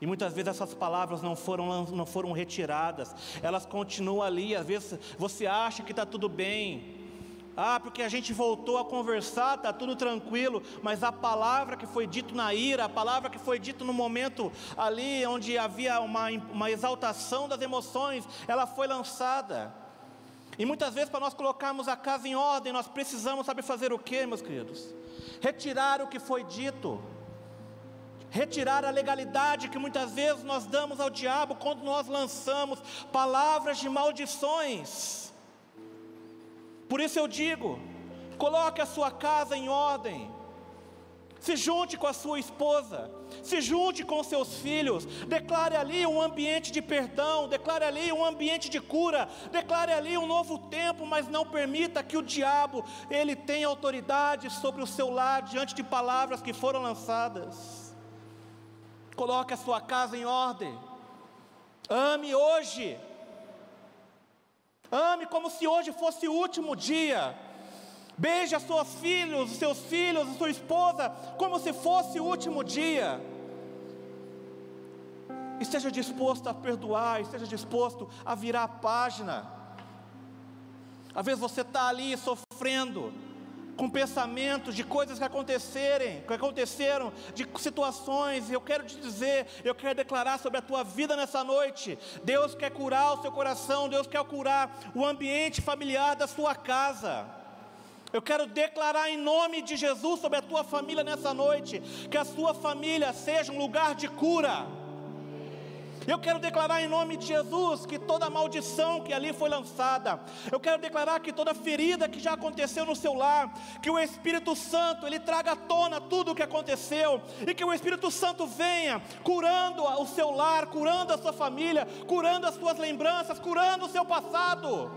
e muitas vezes essas palavras não foram, não foram retiradas, elas continuam ali. Às vezes você acha que está tudo bem, ah, porque a gente voltou a conversar, está tudo tranquilo, mas a palavra que foi dito na ira, a palavra que foi dito no momento ali onde havia uma, uma exaltação das emoções, ela foi lançada. E muitas vezes, para nós colocarmos a casa em ordem, nós precisamos saber fazer o que, meus queridos? Retirar o que foi dito, retirar a legalidade que muitas vezes nós damos ao diabo quando nós lançamos palavras de maldições. Por isso eu digo: coloque a sua casa em ordem. Se junte com a sua esposa, se junte com seus filhos, declare ali um ambiente de perdão, declare ali um ambiente de cura, declare ali um novo tempo, mas não permita que o diabo ele tenha autoridade sobre o seu lar diante de palavras que foram lançadas. Coloque a sua casa em ordem. Ame hoje Ame como se hoje fosse o último dia. Beije seus filhos, seus filhos, a sua esposa, como se fosse o último dia. Esteja disposto a perdoar, esteja disposto a virar a página. Às vezes você está ali sofrendo, com pensamentos de coisas que acontecerem, que aconteceram, de situações. Eu quero te dizer, eu quero declarar sobre a tua vida nessa noite. Deus quer curar o seu coração, Deus quer curar o ambiente familiar da sua casa. Eu quero declarar em nome de Jesus sobre a tua família nessa noite, que a sua família seja um lugar de cura eu quero declarar em nome de Jesus que toda maldição que ali foi lançada, eu quero declarar que toda ferida que já aconteceu no seu lar, que o Espírito Santo ele traga à tona tudo o que aconteceu e que o Espírito Santo venha curando o seu lar, curando a sua família, curando as suas lembranças, curando o seu passado.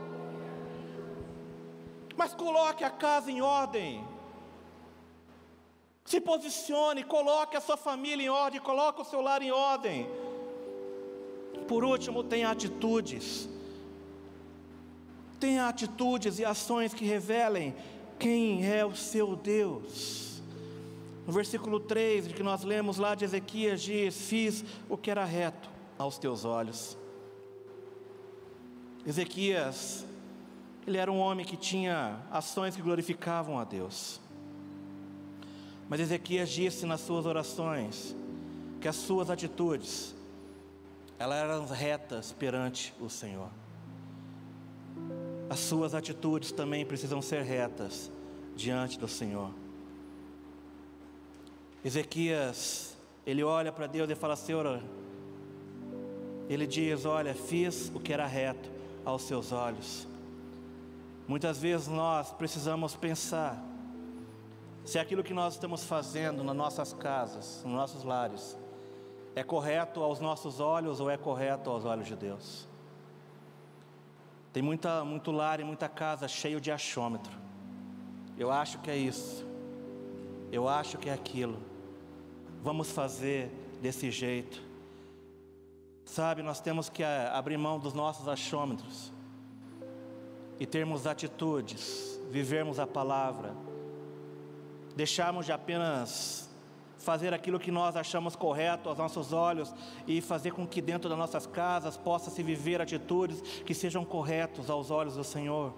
Mas coloque a casa em ordem. Se posicione, coloque a sua família em ordem, coloque o seu lar em ordem. Por último, tenha atitudes. Tenha atitudes e ações que revelem quem é o seu Deus. No versículo 3 de que nós lemos lá de Ezequias diz: Fiz o que era reto aos teus olhos. Ezequias, ele era um homem que tinha ações que glorificavam a Deus. Mas Ezequias disse nas suas orações que as suas atitudes elas eram retas perante o Senhor. As suas atitudes também precisam ser retas diante do Senhor. Ezequias, ele olha para Deus e fala: Senhor, ele diz: Olha, fiz o que era reto aos seus olhos. Muitas vezes nós precisamos pensar se aquilo que nós estamos fazendo nas nossas casas, nos nossos lares, é correto aos nossos olhos ou é correto aos olhos de Deus? Tem muita, muito lar e muita casa cheio de achômetro. Eu acho que é isso. Eu acho que é aquilo. Vamos fazer desse jeito. Sabe, nós temos que eh, abrir mão dos nossos achômetros e termos atitudes, vivermos a palavra, deixarmos de apenas fazer aquilo que nós achamos correto aos nossos olhos e fazer com que dentro das nossas casas possa se viver atitudes que sejam corretos aos olhos do Senhor.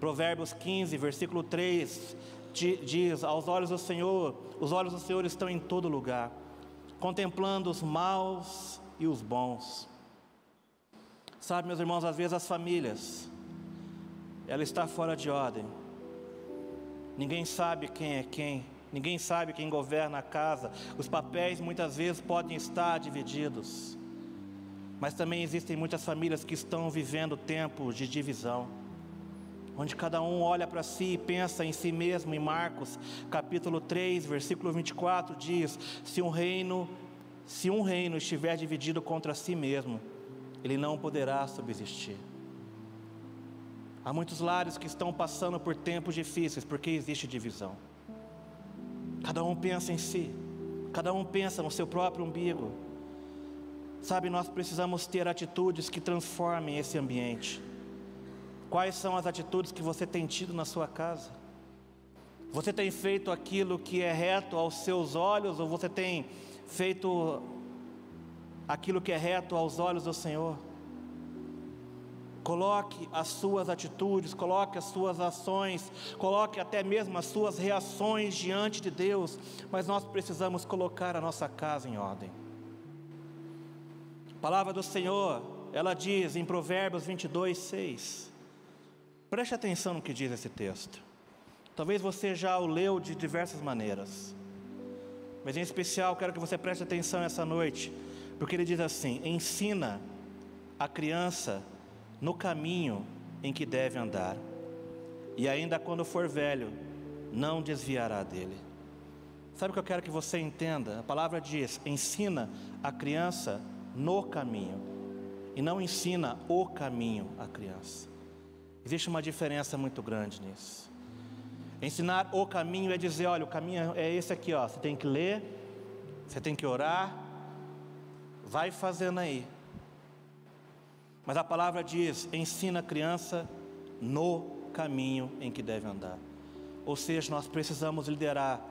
Provérbios 15, versículo 3 diz: Aos olhos do Senhor, os olhos do Senhor estão em todo lugar, contemplando os maus e os bons. Sabe, meus irmãos, às vezes as famílias, ela está fora de ordem. Ninguém sabe quem é quem, ninguém sabe quem governa a casa. Os papéis muitas vezes podem estar divididos. Mas também existem muitas famílias que estão vivendo tempos de divisão onde cada um olha para si e pensa em si mesmo. Em Marcos, capítulo 3, versículo 24 diz: "Se um reino, se um reino estiver dividido contra si mesmo, ele não poderá subsistir." Há muitos lares que estão passando por tempos difíceis porque existe divisão. Cada um pensa em si, cada um pensa no seu próprio umbigo. Sabe, nós precisamos ter atitudes que transformem esse ambiente. Quais são as atitudes que você tem tido na sua casa? Você tem feito aquilo que é reto aos seus olhos ou você tem feito aquilo que é reto aos olhos do Senhor? Coloque as suas atitudes, coloque as suas ações, coloque até mesmo as suas reações diante de Deus, mas nós precisamos colocar a nossa casa em ordem. A palavra do Senhor, ela diz em Provérbios 22, 6: Preste atenção no que diz esse texto. Talvez você já o leu de diversas maneiras, mas em especial quero que você preste atenção essa noite, porque ele diz assim: ensina a criança no caminho em que deve andar, e ainda quando for velho, não desviará dele. Sabe o que eu quero que você entenda? A palavra diz: ensina a criança no caminho, e não ensina o caminho à criança. Existe uma diferença muito grande nisso. Ensinar o caminho é dizer, olha, o caminho é esse aqui, ó. Você tem que ler, você tem que orar, vai fazendo aí. Mas a palavra diz: ensina a criança no caminho em que deve andar. Ou seja, nós precisamos liderar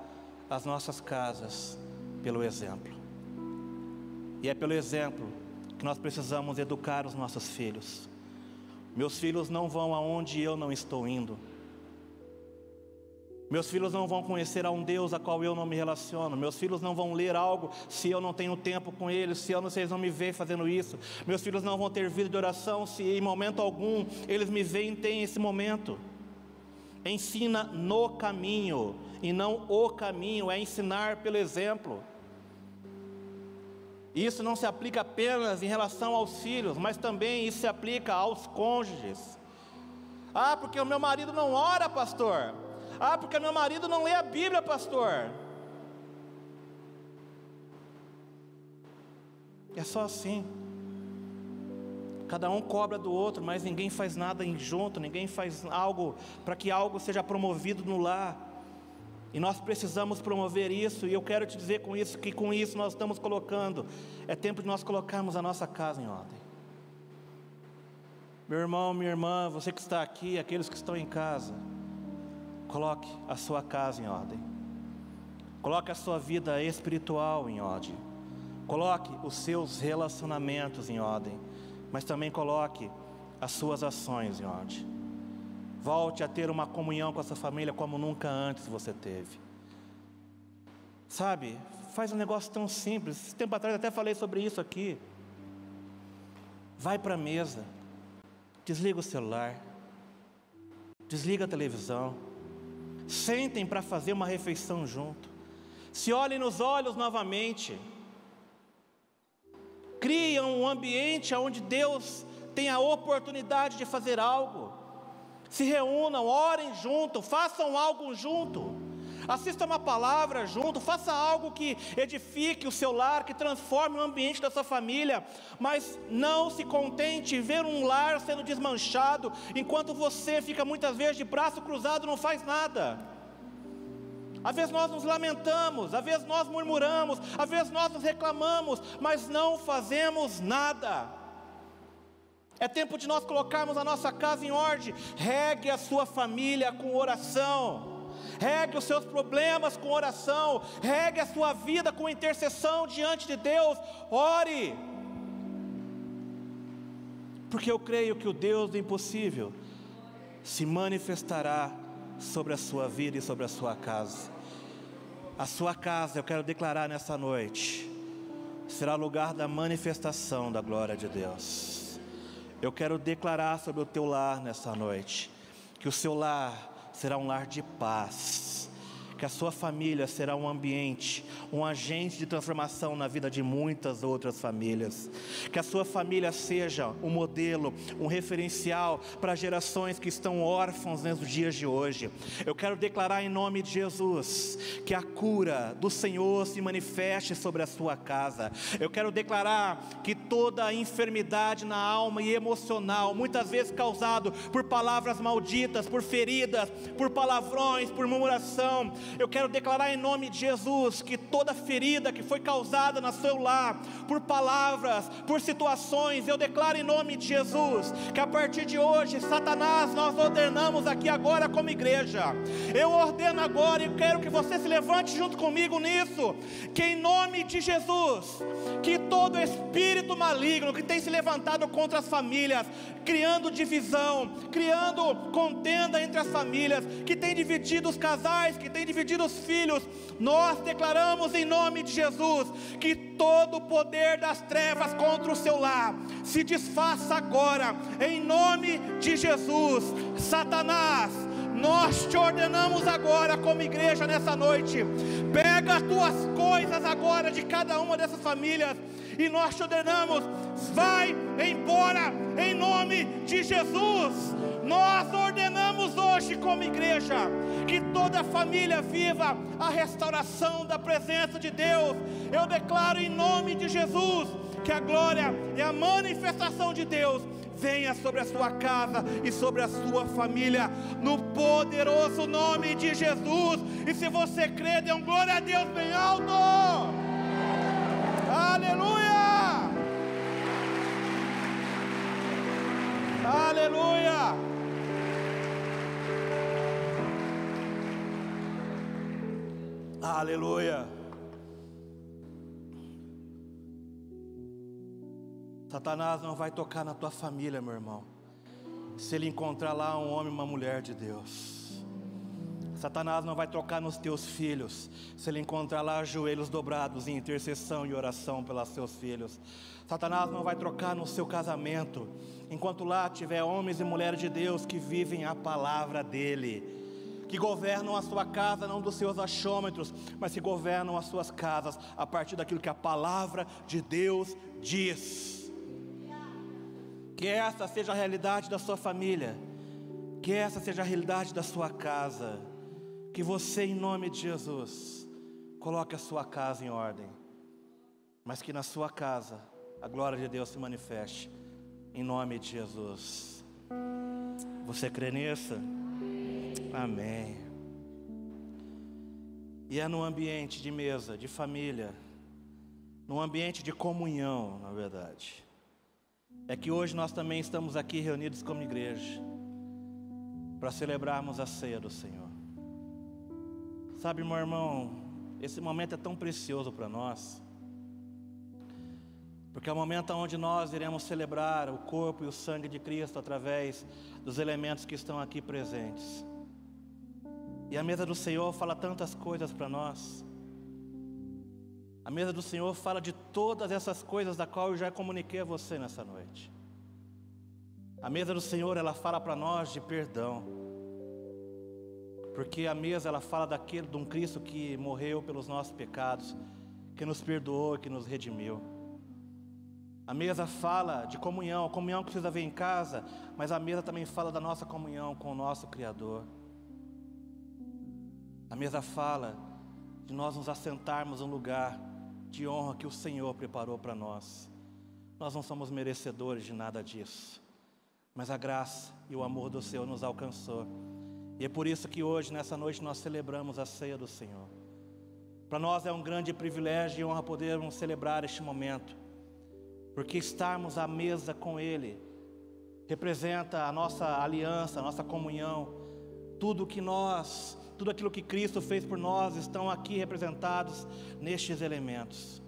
as nossas casas pelo exemplo. E é pelo exemplo que nós precisamos educar os nossos filhos. Meus filhos não vão aonde eu não estou indo. Meus filhos não vão conhecer a um Deus a qual eu não me relaciono. Meus filhos não vão ler algo se eu não tenho tempo com eles, se eu não, se eles não me veem fazendo isso. Meus filhos não vão ter vida de oração se em momento algum eles me veem têm esse momento. Ensina no caminho e não o caminho, é ensinar pelo exemplo. Isso não se aplica apenas em relação aos filhos, mas também isso se aplica aos cônjuges. Ah, porque o meu marido não ora, pastor. Ah, porque meu marido não lê a Bíblia, pastor. É só assim. Cada um cobra do outro, mas ninguém faz nada em junto, ninguém faz algo para que algo seja promovido no lar. E nós precisamos promover isso, e eu quero te dizer com isso que com isso nós estamos colocando, é tempo de nós colocarmos a nossa casa em ordem. Meu irmão, minha irmã, você que está aqui, aqueles que estão em casa, coloque a sua casa em ordem. Coloque a sua vida espiritual em ordem. Coloque os seus relacionamentos em ordem, mas também coloque as suas ações em ordem. Volte a ter uma comunhão com essa família como nunca antes você teve. Sabe, faz um negócio tão simples. Tempo atrás até falei sobre isso aqui. Vai para a mesa, desliga o celular, desliga a televisão, sentem para fazer uma refeição junto, se olhem nos olhos novamente, criam um ambiente onde Deus tem a oportunidade de fazer algo. Se reúnam, orem junto, façam algo junto, assista uma palavra junto, faça algo que edifique o seu lar, que transforme o ambiente da sua família, mas não se contente em ver um lar sendo desmanchado, enquanto você fica muitas vezes de braço cruzado não faz nada. Às vezes nós nos lamentamos, às vezes nós murmuramos, às vezes nós nos reclamamos, mas não fazemos nada. É tempo de nós colocarmos a nossa casa em ordem. Regue a sua família com oração. Regue os seus problemas com oração, regue a sua vida com intercessão diante de Deus, ore. Porque eu creio que o Deus do impossível se manifestará sobre a sua vida e sobre a sua casa. A sua casa, eu quero declarar nessa noite, será lugar da manifestação da glória de Deus. Eu quero declarar sobre o teu lar nessa noite, que o seu lar será um lar de paz que a sua família será um ambiente, um agente de transformação na vida de muitas outras famílias. Que a sua família seja um modelo, um referencial para gerações que estão órfãos nos dias de hoje. Eu quero declarar em nome de Jesus que a cura do Senhor se manifeste sobre a sua casa. Eu quero declarar que toda a enfermidade na alma e emocional, muitas vezes causado por palavras malditas, por feridas, por palavrões, por murmuração, eu quero declarar em nome de Jesus que toda ferida que foi causada no seu lar, por palavras, por situações, eu declaro em nome de Jesus que a partir de hoje, Satanás, nós ordenamos aqui agora como igreja. Eu ordeno agora e quero que você se levante junto comigo nisso, que em nome de Jesus, que todo espírito maligno que tem se levantado contra as famílias, criando divisão, criando contenda entre as famílias, que tem dividido os casais, que tem dividido divididos filhos, nós declaramos em nome de Jesus que todo o poder das trevas contra o seu lar se desfaça agora, em nome de Jesus. Satanás, nós te ordenamos agora, como igreja, nessa noite, pega as tuas coisas agora de cada uma dessas famílias, e nós te ordenamos, vai embora, em nome de Jesus. Nós ordenamos hoje, como igreja, que toda família viva a restauração da presença de Deus. Eu declaro em nome de Jesus que a glória e a manifestação de Deus venha sobre a sua casa e sobre a sua família, no poderoso nome de Jesus. E se você crê, dê um glória a Deus bem alto. Aleluia! Aleluia! Aleluia. Satanás não vai tocar na tua família, meu irmão. Se ele encontrar lá um homem e uma mulher de Deus. Satanás não vai tocar nos teus filhos, se ele encontrar lá joelhos dobrados em intercessão e oração pelos seus filhos. Satanás não vai trocar no seu casamento, enquanto lá tiver homens e mulheres de Deus que vivem a palavra dele que governam a sua casa não dos seus achômetros, mas que governam as suas casas a partir daquilo que a palavra de Deus diz. Que essa seja a realidade da sua família, que essa seja a realidade da sua casa, que você, em nome de Jesus, coloque a sua casa em ordem, mas que na sua casa a glória de Deus se manifeste, em nome de Jesus. Você crê nisso? Amém. E é no ambiente de mesa, de família, num ambiente de comunhão, na verdade. É que hoje nós também estamos aqui reunidos como igreja para celebrarmos a ceia do Senhor. Sabe, meu irmão, esse momento é tão precioso para nós, porque é o momento onde nós iremos celebrar o corpo e o sangue de Cristo através dos elementos que estão aqui presentes. E a mesa do Senhor fala tantas coisas para nós. A mesa do Senhor fala de todas essas coisas da qual eu já comuniquei a você nessa noite. A mesa do Senhor, ela fala para nós de perdão. Porque a mesa ela fala daquele de um Cristo que morreu pelos nossos pecados, que nos perdoou, que nos redimiu. A mesa fala de comunhão, a comunhão que precisa ver em casa, mas a mesa também fala da nossa comunhão com o nosso Criador. A mesa fala de nós nos assentarmos no lugar de honra que o Senhor preparou para nós. Nós não somos merecedores de nada disso, mas a graça e o amor do Senhor nos alcançou. E é por isso que hoje, nessa noite, nós celebramos a ceia do Senhor. Para nós é um grande privilégio e honra podermos celebrar este momento, porque estarmos à mesa com Ele representa a nossa aliança, a nossa comunhão, tudo que nós tudo aquilo que Cristo fez por nós estão aqui representados nestes elementos.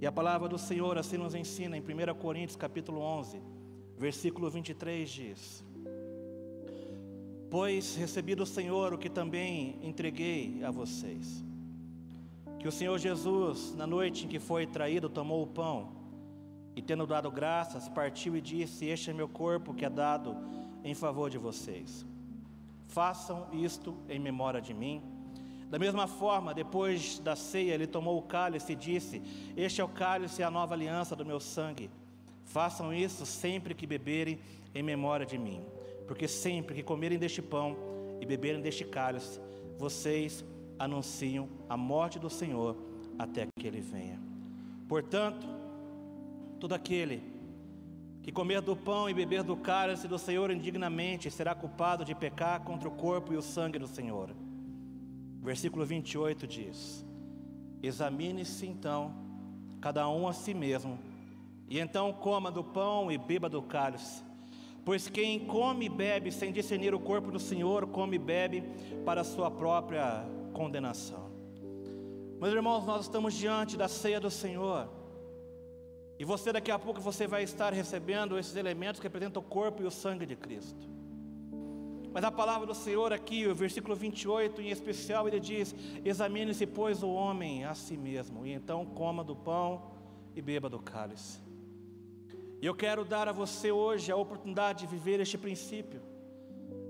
E a palavra do Senhor assim nos ensina em 1 Coríntios capítulo 11, versículo 23 diz: Pois recebi do Senhor o que também entreguei a vocês, que o Senhor Jesus, na noite em que foi traído, tomou o pão e, tendo dado graças, partiu e disse: Este é meu corpo que é dado em favor de vocês. Façam isto em memória de mim. Da mesma forma, depois da ceia, ele tomou o cálice e disse: Este é o cálice, a nova aliança do meu sangue. Façam isso sempre que beberem em memória de mim, porque sempre que comerem deste pão e beberem deste cálice, vocês anunciam a morte do Senhor até que ele venha. Portanto, todo aquele que comer do pão e beber do cálice do Senhor indignamente será culpado de pecar contra o corpo e o sangue do Senhor. Versículo 28 diz: Examine-se então, cada um a si mesmo, e então coma do pão e beba do cálice. Pois quem come e bebe sem discernir o corpo do Senhor, come e bebe para a sua própria condenação. Meus irmãos, nós estamos diante da ceia do Senhor. E você daqui a pouco você vai estar recebendo esses elementos que representam o corpo e o sangue de Cristo. Mas a palavra do Senhor aqui, o versículo 28 em especial, ele diz: Examine-se, pois, o homem a si mesmo, e então coma do pão e beba do cálice. E eu quero dar a você hoje a oportunidade de viver este princípio,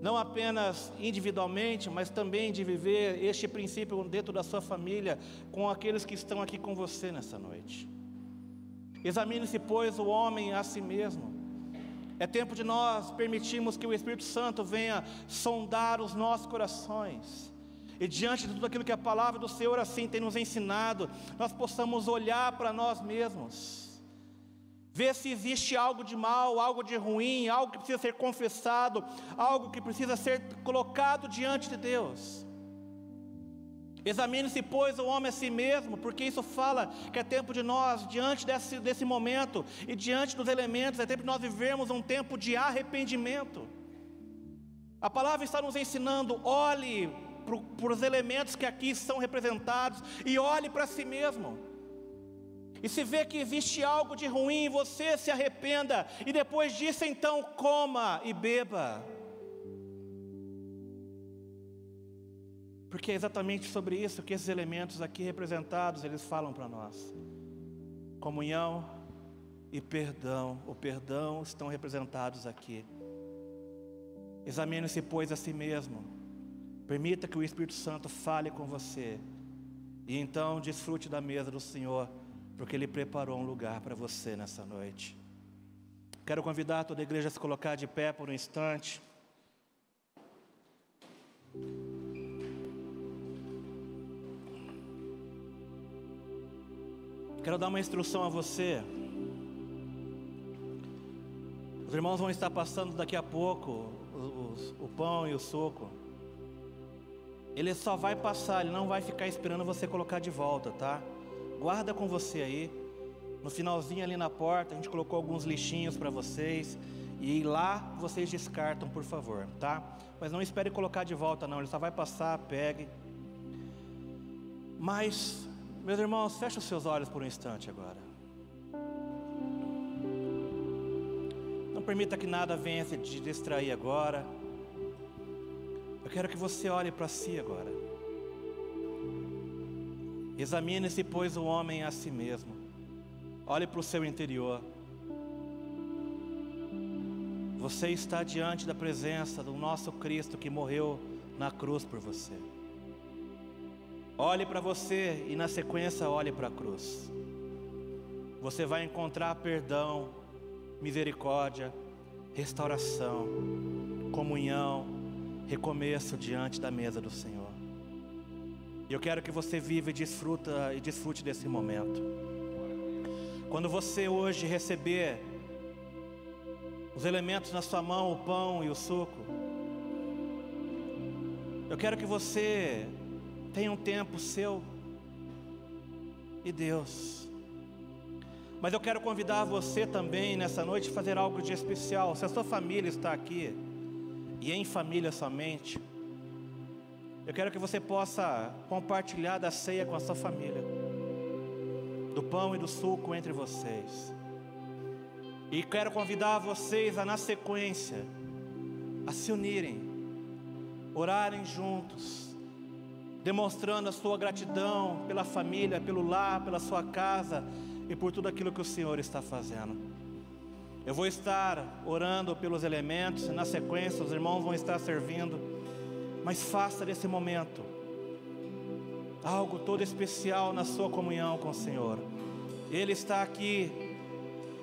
não apenas individualmente, mas também de viver este princípio dentro da sua família, com aqueles que estão aqui com você nessa noite. Examine-se, pois, o homem a si mesmo. É tempo de nós permitirmos que o Espírito Santo venha sondar os nossos corações. E diante de tudo aquilo que a palavra do Senhor assim tem nos ensinado, nós possamos olhar para nós mesmos. Ver se existe algo de mal, algo de ruim, algo que precisa ser confessado, algo que precisa ser colocado diante de Deus. Examine-se, pois, o homem a si mesmo, porque isso fala que é tempo de nós, diante desse, desse momento e diante dos elementos, é tempo de nós vivermos um tempo de arrependimento. A palavra está nos ensinando: olhe para os elementos que aqui são representados e olhe para si mesmo. E se vê que existe algo de ruim, você se arrependa, e depois disso, então, coma e beba. Porque é exatamente sobre isso que esses elementos aqui representados, eles falam para nós. Comunhão e perdão, o perdão estão representados aqui. Examine-se, pois, a si mesmo. Permita que o Espírito Santo fale com você. E então desfrute da mesa do Senhor, porque Ele preparou um lugar para você nessa noite. Quero convidar toda a igreja a se colocar de pé por um instante. Quero dar uma instrução a você. Os irmãos vão estar passando daqui a pouco o, o pão e o suco. Ele só vai passar, ele não vai ficar esperando você colocar de volta, tá? Guarda com você aí. No finalzinho ali na porta, a gente colocou alguns lixinhos para vocês. E lá vocês descartam, por favor, tá? Mas não espere colocar de volta, não. Ele só vai passar, pegue. Mas meus irmãos, feche os seus olhos por um instante agora. Não permita que nada venha te distrair agora. Eu quero que você olhe para si agora. Examine-se, pois, o homem a si mesmo. Olhe para o seu interior. Você está diante da presença do nosso Cristo que morreu na cruz por você. Olhe para você e na sequência olhe para a cruz. Você vai encontrar perdão, misericórdia, restauração, comunhão, recomeço diante da mesa do Senhor. E eu quero que você viva e desfruta e desfrute desse momento. Quando você hoje receber os elementos na sua mão, o pão e o suco, eu quero que você Tenha um tempo seu e Deus. Mas eu quero convidar você também nessa noite a fazer algo de especial. Se a sua família está aqui, e em família somente, Eu quero que você possa compartilhar da ceia com a sua família, do pão e do suco entre vocês. E quero convidar vocês a, na sequência, a se unirem, orarem juntos, demonstrando a sua gratidão pela família, pelo lar, pela sua casa e por tudo aquilo que o Senhor está fazendo. Eu vou estar orando pelos elementos, na sequência os irmãos vão estar servindo, mas faça desse momento algo todo especial na sua comunhão com o Senhor. Ele está aqui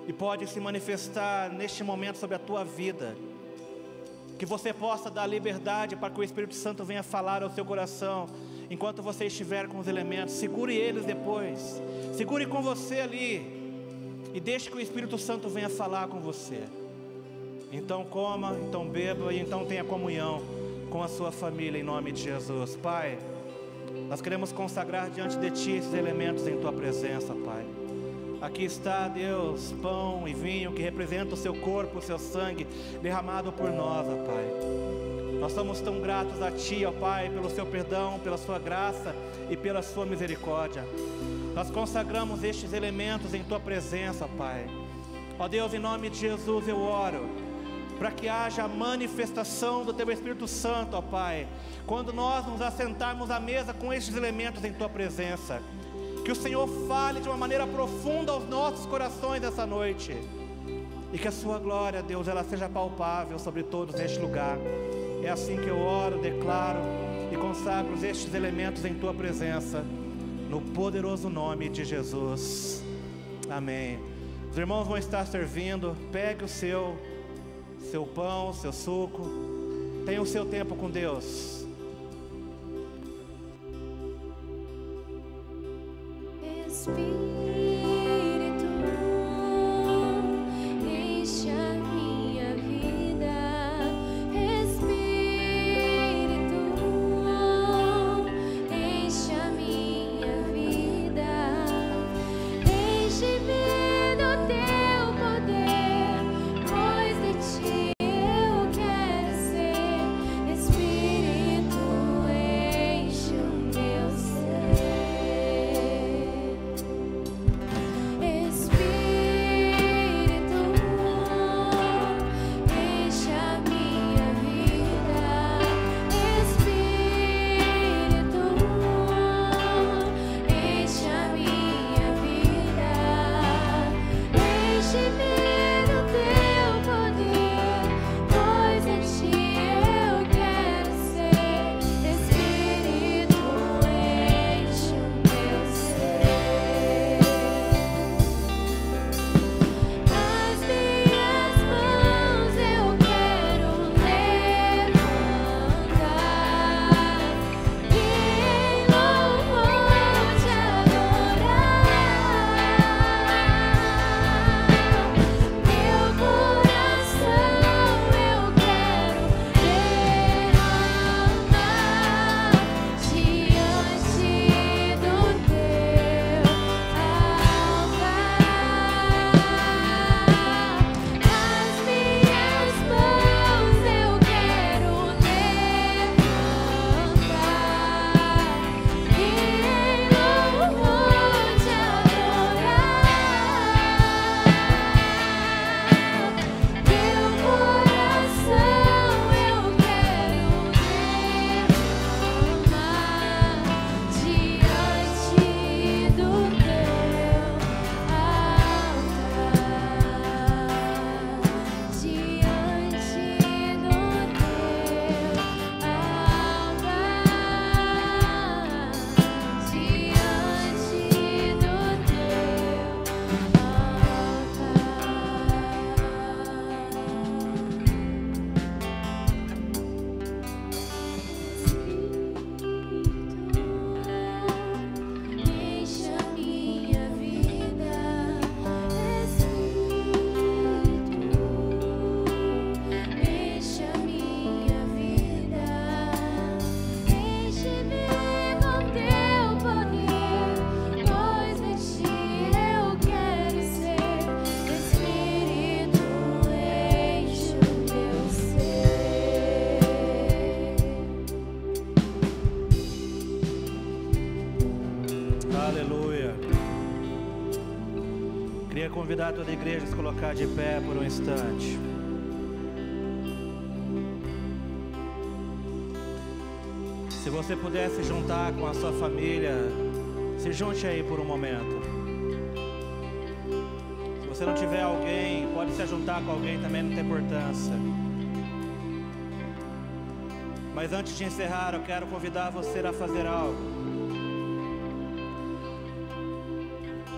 e pode se manifestar neste momento sobre a tua vida. Que você possa dar liberdade para que o Espírito Santo venha falar ao seu coração enquanto você estiver com os elementos. Segure eles depois. Segure com você ali. E deixe que o Espírito Santo venha falar com você. Então coma, então beba e então tenha comunhão com a sua família em nome de Jesus. Pai, nós queremos consagrar diante de Ti esses elementos em Tua presença, Pai. Aqui está, Deus, pão e vinho que representa o Seu corpo, o Seu sangue derramado por nós, ó Pai. Nós somos tão gratos a Ti, ó Pai, pelo Seu perdão, pela Sua graça e pela Sua misericórdia. Nós consagramos estes elementos em Tua presença, Pai. Ó Deus, em nome de Jesus eu oro para que haja a manifestação do Teu Espírito Santo, ó Pai, quando nós nos assentarmos à mesa com estes elementos em Tua presença. Que o Senhor fale de uma maneira profunda aos nossos corações essa noite. E que a Sua glória, Deus, ela seja palpável sobre todos neste lugar. É assim que eu oro, declaro e consagro estes elementos em Tua presença no poderoso nome de Jesus. Amém. Os irmãos vão estar servindo, pegue o seu, seu pão, seu suco, tenha o seu tempo com Deus. Se colocar de pé por um instante. Se você pudesse juntar com a sua família, se junte aí por um momento. Se você não tiver alguém, pode se juntar com alguém também, não tem importância. Mas antes de encerrar, eu quero convidar você a fazer algo.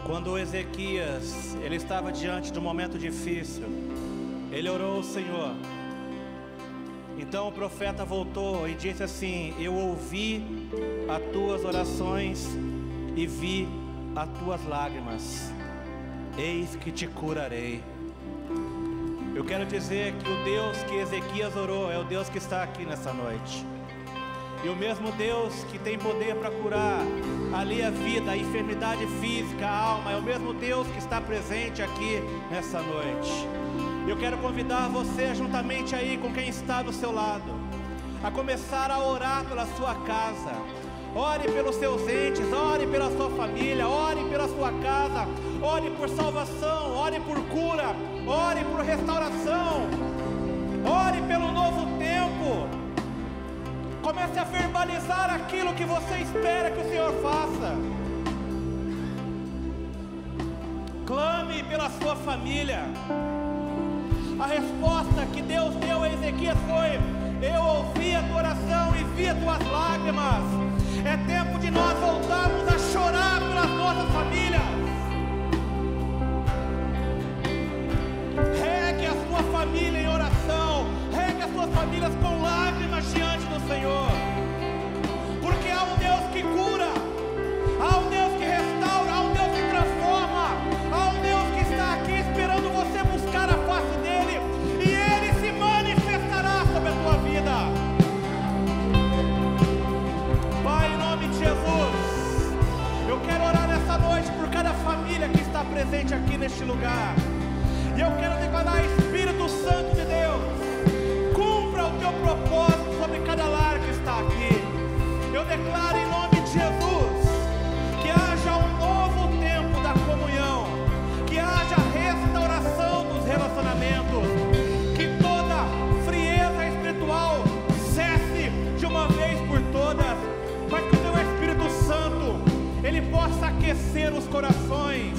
Quando Ezequias, ele estava diante de um momento difícil, ele orou ao Senhor. Então o profeta voltou e disse assim: Eu ouvi as tuas orações e vi as tuas lágrimas. Eis que te curarei. Eu quero dizer que o Deus que Ezequias orou é o Deus que está aqui nessa noite. E o mesmo Deus que tem poder para curar ali a vida, a enfermidade física, a alma, é o mesmo Deus que está presente aqui nessa noite. Eu quero convidar você, juntamente aí com quem está do seu lado, a começar a orar pela sua casa. Ore pelos seus entes, ore pela sua família, ore pela sua casa, ore por salvação, ore por cura, ore por restauração, ore pelo novo tempo. Comece a verbalizar aquilo que você espera que o Senhor faça. Clame pela sua família. A resposta que Deus deu a Ezequias foi: Eu ouvi a tua oração e vi as tuas lágrimas. É tempo de nós voltarmos a chorar pelas nossas famílias. Regue a sua família em oração. Regue as suas famílias com lágrimas diante do Senhor. Porque há um Deus que cura, há um Deus que restaura, há um Deus que transforma, há um Deus que está aqui esperando você buscar a face dele e ele se manifestará sobre a tua vida. Pai, em nome de Jesus, eu quero orar nessa noite por cada família que está presente aqui neste lugar. E eu quero declarar, Espírito Santo de Deus, cumpra o teu propósito aqui. Eu declaro em nome de Jesus que haja um novo tempo da comunhão, que haja restauração dos relacionamentos, que toda frieza espiritual cesse de uma vez por todas, mas que o teu Espírito Santo ele possa aquecer os corações,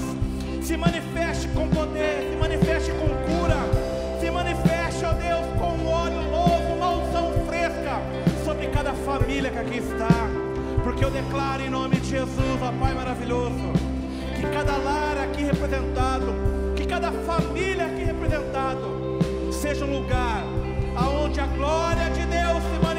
se manifeste com poder, se manifeste com cura, se manifeste, ó Deus, com óleo novo, família que aqui está, porque eu declaro em nome de Jesus, ó Pai maravilhoso, que cada lar aqui representado, que cada família aqui representado, seja um lugar aonde a glória de Deus se manifeste,